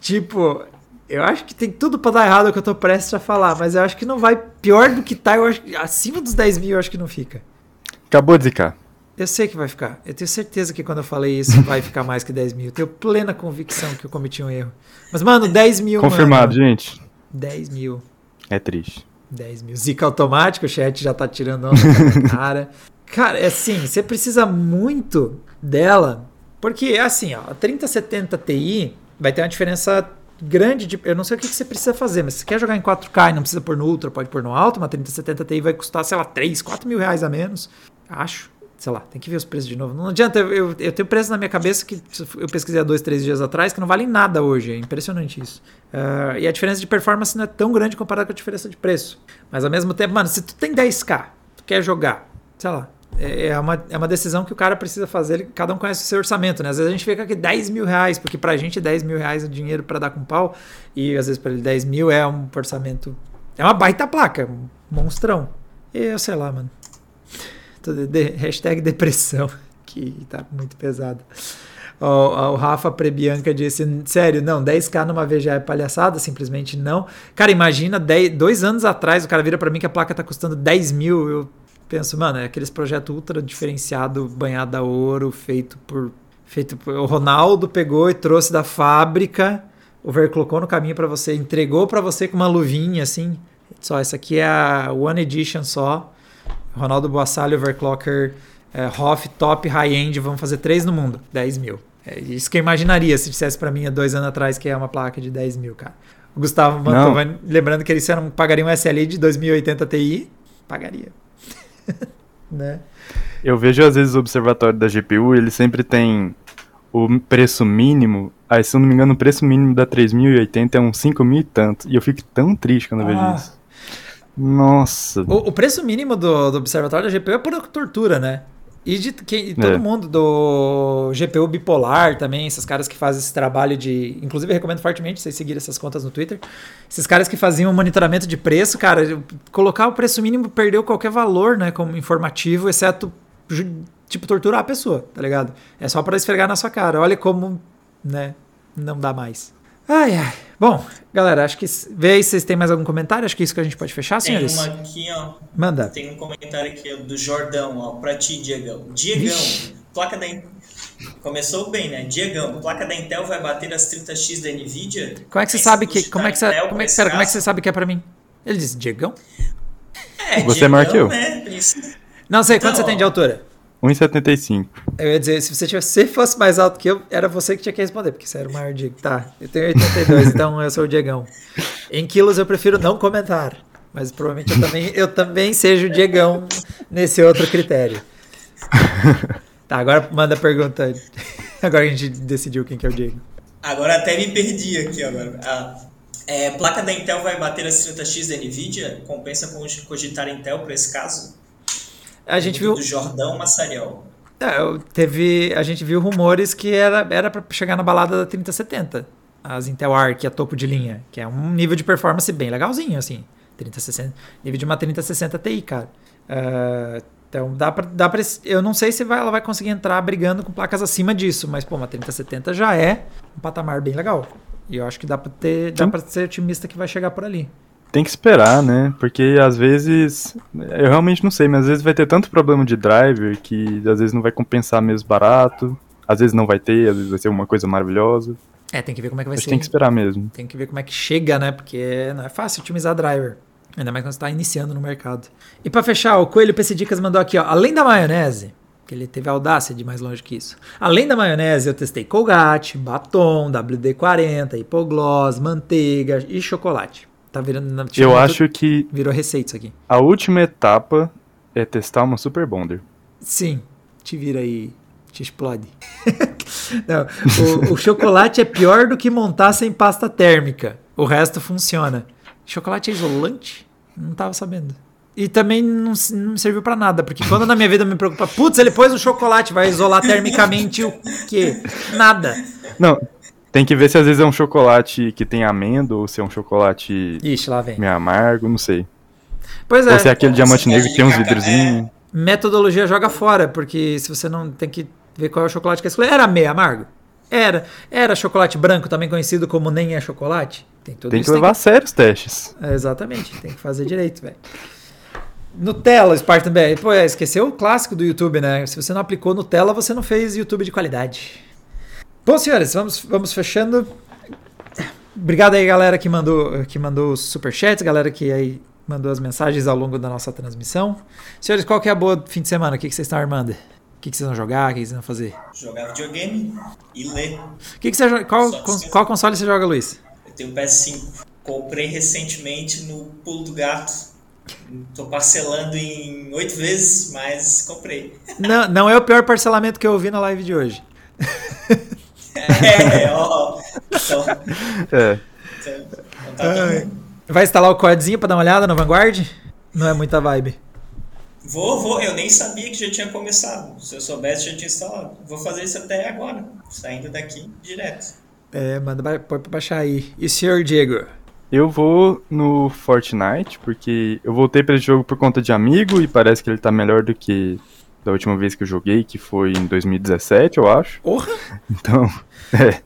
tipo, eu acho que tem tudo para dar errado o que eu tô prestes a falar, mas eu acho que não vai pior do que tá, eu acho acima dos 10 mil eu acho que não fica. Acabou de zicar. Eu sei que vai ficar. Eu tenho certeza que quando eu falei isso vai ficar mais que 10 mil. Eu tenho plena convicção que eu cometi um erro. Mas, mano, 10 mil. Confirmado, mano, gente. 10 mil. É triste. 10 mil. Zica automático, o chat já tá tirando onda cara. Cara, é assim, você precisa muito dela. Porque, é assim, ó, a 3070 Ti vai ter uma diferença grande de. Eu não sei o que, que você precisa fazer, mas se você quer jogar em 4K e não precisa pôr no Ultra, pode pôr no alto, uma 3070 Ti vai custar, sei lá, 3, 4 mil reais a menos. Acho sei lá, tem que ver os preços de novo. Não adianta, eu, eu tenho preço na minha cabeça que eu pesquisei há dois, três dias atrás que não valem nada hoje. É impressionante isso. Uh, e a diferença de performance não é tão grande comparada com a diferença de preço. Mas ao mesmo tempo, mano, se tu tem 10k, tu quer jogar, sei lá. É, é uma, é uma decisão que o cara precisa fazer. Ele, cada um conhece o seu orçamento, né? Às vezes a gente fica aqui 10 mil reais, porque pra gente 10 mil reais é dinheiro para dar com pau. E às vezes pra ele 10 mil é um orçamento. É uma baita placa, um monstrão. E eu sei lá, mano. De, hashtag depressão, [laughs] que tá muito pesado. O, o Rafa Prebianca disse: Sério, não, 10k numa já é palhaçada? Simplesmente não. Cara, imagina, 10, dois anos atrás o cara vira para mim que a placa tá custando 10 mil. Eu penso, mano, é aqueles projetos ultra diferenciado, banhado a ouro, feito por. Feito por, o Ronaldo pegou e trouxe da fábrica, o Ver colocou no caminho para você, entregou para você com uma luvinha assim. Só, essa aqui é a One Edition só. Ronaldo Boassalho, Overclocker, é, Hoff, top, high-end, vamos fazer três no mundo, 10 mil. É isso que eu imaginaria se dissesse para mim há dois anos atrás que é uma placa de 10 mil, cara. O Gustavo Mantovani, lembrando que eles eram, pagariam um SLI de 2080 Ti, pagaria. [laughs] né? Eu vejo às vezes o observatório da GPU, ele sempre tem o preço mínimo, aí se eu não me engano o preço mínimo da 3080 é uns 5 mil e tanto, e eu fico tão triste quando eu vejo ah. isso. Nossa. O, o, preço mínimo do, do observatório da GPU é por tortura, né? E de que, todo é. mundo do GPU bipolar também, esses caras que fazem esse trabalho de. Inclusive, eu recomendo fortemente vocês seguirem essas contas no Twitter. Esses caras que faziam monitoramento de preço, cara, colocar o preço mínimo perdeu qualquer valor, né? Como informativo, exceto, tipo, torturar a pessoa, tá ligado? É só para esfregar na sua cara. Olha como, né? Não dá mais. Ai, ai. Bom, galera, acho que. Vê aí se vocês têm mais algum comentário. Acho que é isso que a gente pode fechar, senhores. Tem uma aqui, ó. Manda. Tem um comentário aqui do Jordão, ó, pra ti, Diegão. Diegão, Ixi. placa da. Começou bem, né? Diegão, placa da Intel vai bater as 30x da Nvidia? Como é que você sabe que. Como é que, você, como, é que, pera, como é que você sabe que é pra mim? Ele disse, Diegão? É, você Diegão, marcou? Né? Não sei, então, quanto você tem de altura? 1,75. Eu ia dizer, se você tivesse, se fosse mais alto que eu, era você que tinha que responder, porque você era o maior Diego. Tá, eu tenho 82, [laughs] então eu sou o Diegão. Em quilos eu prefiro não comentar, mas provavelmente eu também, eu também seja o Diegão nesse outro critério. [laughs] Tá, agora manda a pergunta. [laughs] Agora a gente decidiu quem que é o Diego. Agora até me perdi aqui agora. A é, placa da Intel vai bater as 30x da Nvidia? Compensa cogitar Intel para esse caso? A gente viu. Do Jordão Massariel. É, teve, a gente viu rumores que era era para chegar na balada da 3070, as Intel Arc, que é topo de linha, que é um nível de performance bem legalzinho, assim. 3060, nível de uma 3060 Ti, cara. Ah, então dá pra, dá pra. Eu não sei se vai- ela vai conseguir entrar brigando com placas acima disso, mas pô, uma 3070 já é um patamar bem legal. E eu acho que dá pra ter. Dá pra ser otimista que vai chegar por ali. Tem que esperar, né? Porque às vezes. Eu realmente não sei, mas às vezes vai ter tanto problema de driver que às vezes não vai compensar mesmo barato. Às vezes não vai ter, às vezes vai ser uma coisa maravilhosa. É, tem que ver como é que vai A gente ser. tem que esperar mesmo. Tem que ver como é que chega, né? Porque não é fácil otimizar driver. Ainda mais quando você está iniciando no mercado. E para fechar, o Coelho PC Dicas mandou aqui, ó. Além da maionese, que ele teve a audácia de ir mais longe que isso. Além da maionese, eu testei Colgate, batom, WD-40, hipogloss, manteiga e chocolate. Tá virando... na- Eu acho que Virou receita isso aqui. a última etapa é testar uma Super Bonder. Sim, te vira aí, te explode. [laughs] Não, o, o chocolate é pior do que montar sem pasta térmica. O resto funciona. Chocolate é isolante? Não tava sabendo. E também não, não serviu pra nada, porque quando na minha vida eu me preocupa, putz, ele pôs um chocolate, vai isolar termicamente o quê? Nada. Não, tem que ver se às vezes é um chocolate que tem amêndoa ou se é um chocolate Ixi, lá vem. meio amargo, não sei. Pois Ou se é é, aquele Você diamante pode negro que tem uns vidrozinhos. metodologia joga fora, porque se você não tem que ver qual é o chocolate que escolher. Era meio amargo? Era. Era chocolate branco, também conhecido como nem é chocolate? Tem tudo Tem que isso. levar a sério os testes. É, exatamente, tem que fazer direito, velho. Nutella, Spartan BR. Pô, é, esqueceu o clássico do YouTube, né? Se você não aplicou Nutella, você não fez YouTube de qualidade. Bom, senhores, vamos, vamos fechando. Obrigado aí, galera, que mandou, que mandou os superchats, galera que aí mandou as mensagens ao longo da nossa transmissão. Senhores, qual que é a boa fim de semana? O que, que vocês estão armando? O que, que vocês vão jogar? O que, que vocês vão fazer? Jogar videogame e ler. Que, que você? Qual, qual console você joga, Luiz? Eu tenho o PS5. Comprei recentemente no Pulo do Gato. Tô parcelando em oito vezes, mas comprei. Não, não é o pior parcelamento que eu ouvi na live de hoje. [laughs] É, ó. Então, É. então não tão Ai. ruim. Vai instalar o codezinho pra dar uma olhada no Vanguard? Não é muita vibe. Vou, vou. Eu nem sabia que já tinha começado. Se eu soubesse, já tinha instalado. Vou fazer isso até agora. Saindo daqui direto. É, manda pra baixar aí. E o senhor Diego? Eu vou no Fortnite, porque eu voltei pra esse jogo por conta de amigo e parece que ele tá melhor do que da última vez que eu joguei, que foi em 2017, eu acho. Porra! [laughs] Então, é.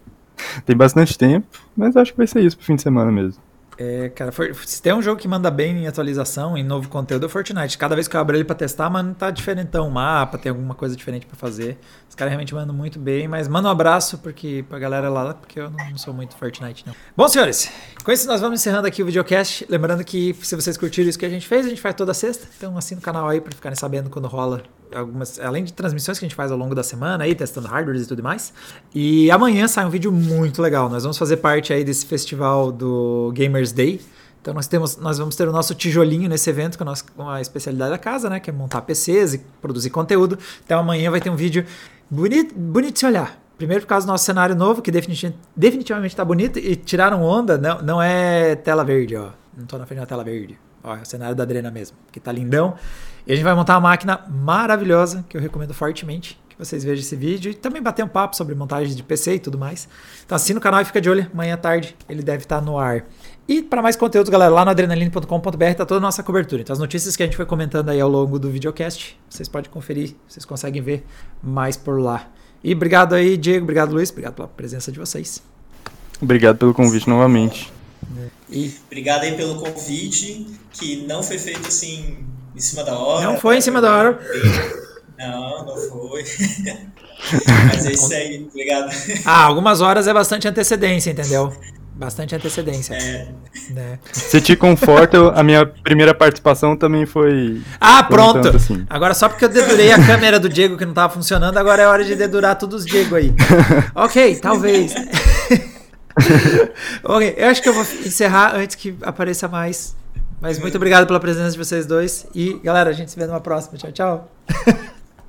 Tem bastante tempo, mas acho que vai ser isso pro fim de semana mesmo. É, cara, for- se tem um jogo que manda bem em atualização, em novo conteúdo, é o Fortnite. Cada vez que eu abro ele pra testar, mano, tá diferentão o mapa, tem alguma coisa diferente pra fazer. Os caras realmente mandam muito bem, mas manda um abraço porque, pra galera lá, porque eu não, não sou muito Fortnite, não. Bom, senhores, com isso nós vamos encerrando aqui o videocast. Lembrando que se vocês curtiram isso que a gente fez, a gente faz toda sexta. Então assina o canal aí pra ficarem sabendo quando rola algumas, além de transmissões que a gente faz ao longo da semana aí, testando hardware e tudo mais. E amanhã sai um vídeo muito legal. Nós vamos fazer parte aí desse festival do Gamers Day. Então nós temos, nós vamos ter o nosso tijolinho nesse evento com a, nossa, a especialidade da casa, né, que é montar PCs e produzir conteúdo. Então amanhã vai ter um vídeo bonito, bonito de se olhar. Primeiro por causa do nosso cenário novo, que definitivamente, definitivamente tá bonito e tiraram onda, não, não é tela verde, ó. Não tô na frente da tela verde. Ó, é o cenário da Adrena mesmo, que tá lindão. E a gente vai montar uma máquina maravilhosa, que eu recomendo fortemente que vocês vejam esse vídeo e também bater um papo sobre montagem de PC e tudo mais. Então assina o canal e fica de olho, amanhã à tarde ele deve estar no ar. E para mais conteúdos, galera, lá no adrenaline.com.br tá toda a nossa cobertura. Então as notícias que a gente foi comentando aí ao longo do videocast, vocês podem conferir, vocês conseguem ver mais por lá. E obrigado aí, Diego, obrigado Luiz, obrigado pela presença de vocês. Obrigado pelo convite novamente. E Obrigado aí pelo convite, que não foi feito assim em cima da hora. Não foi em cima da hora. [laughs] Não, não foi. [laughs] Mas é isso aí, obrigado. ah, algumas horas é bastante antecedência, entendeu? Bastante antecedência. É, Né? Se te conforta, a minha primeira participação também foi. Ah, pronto! assim. Agora só porque eu dedurei a câmera do Diego que não tava funcionando, agora é hora de dedurar todos os Diego aí. [laughs] ok, talvez. ok, eu acho que eu vou encerrar antes que apareça mais. Mas muito obrigado pela presença de vocês dois. E, galera, a gente se vê numa próxima. Tchau, tchau. [laughs]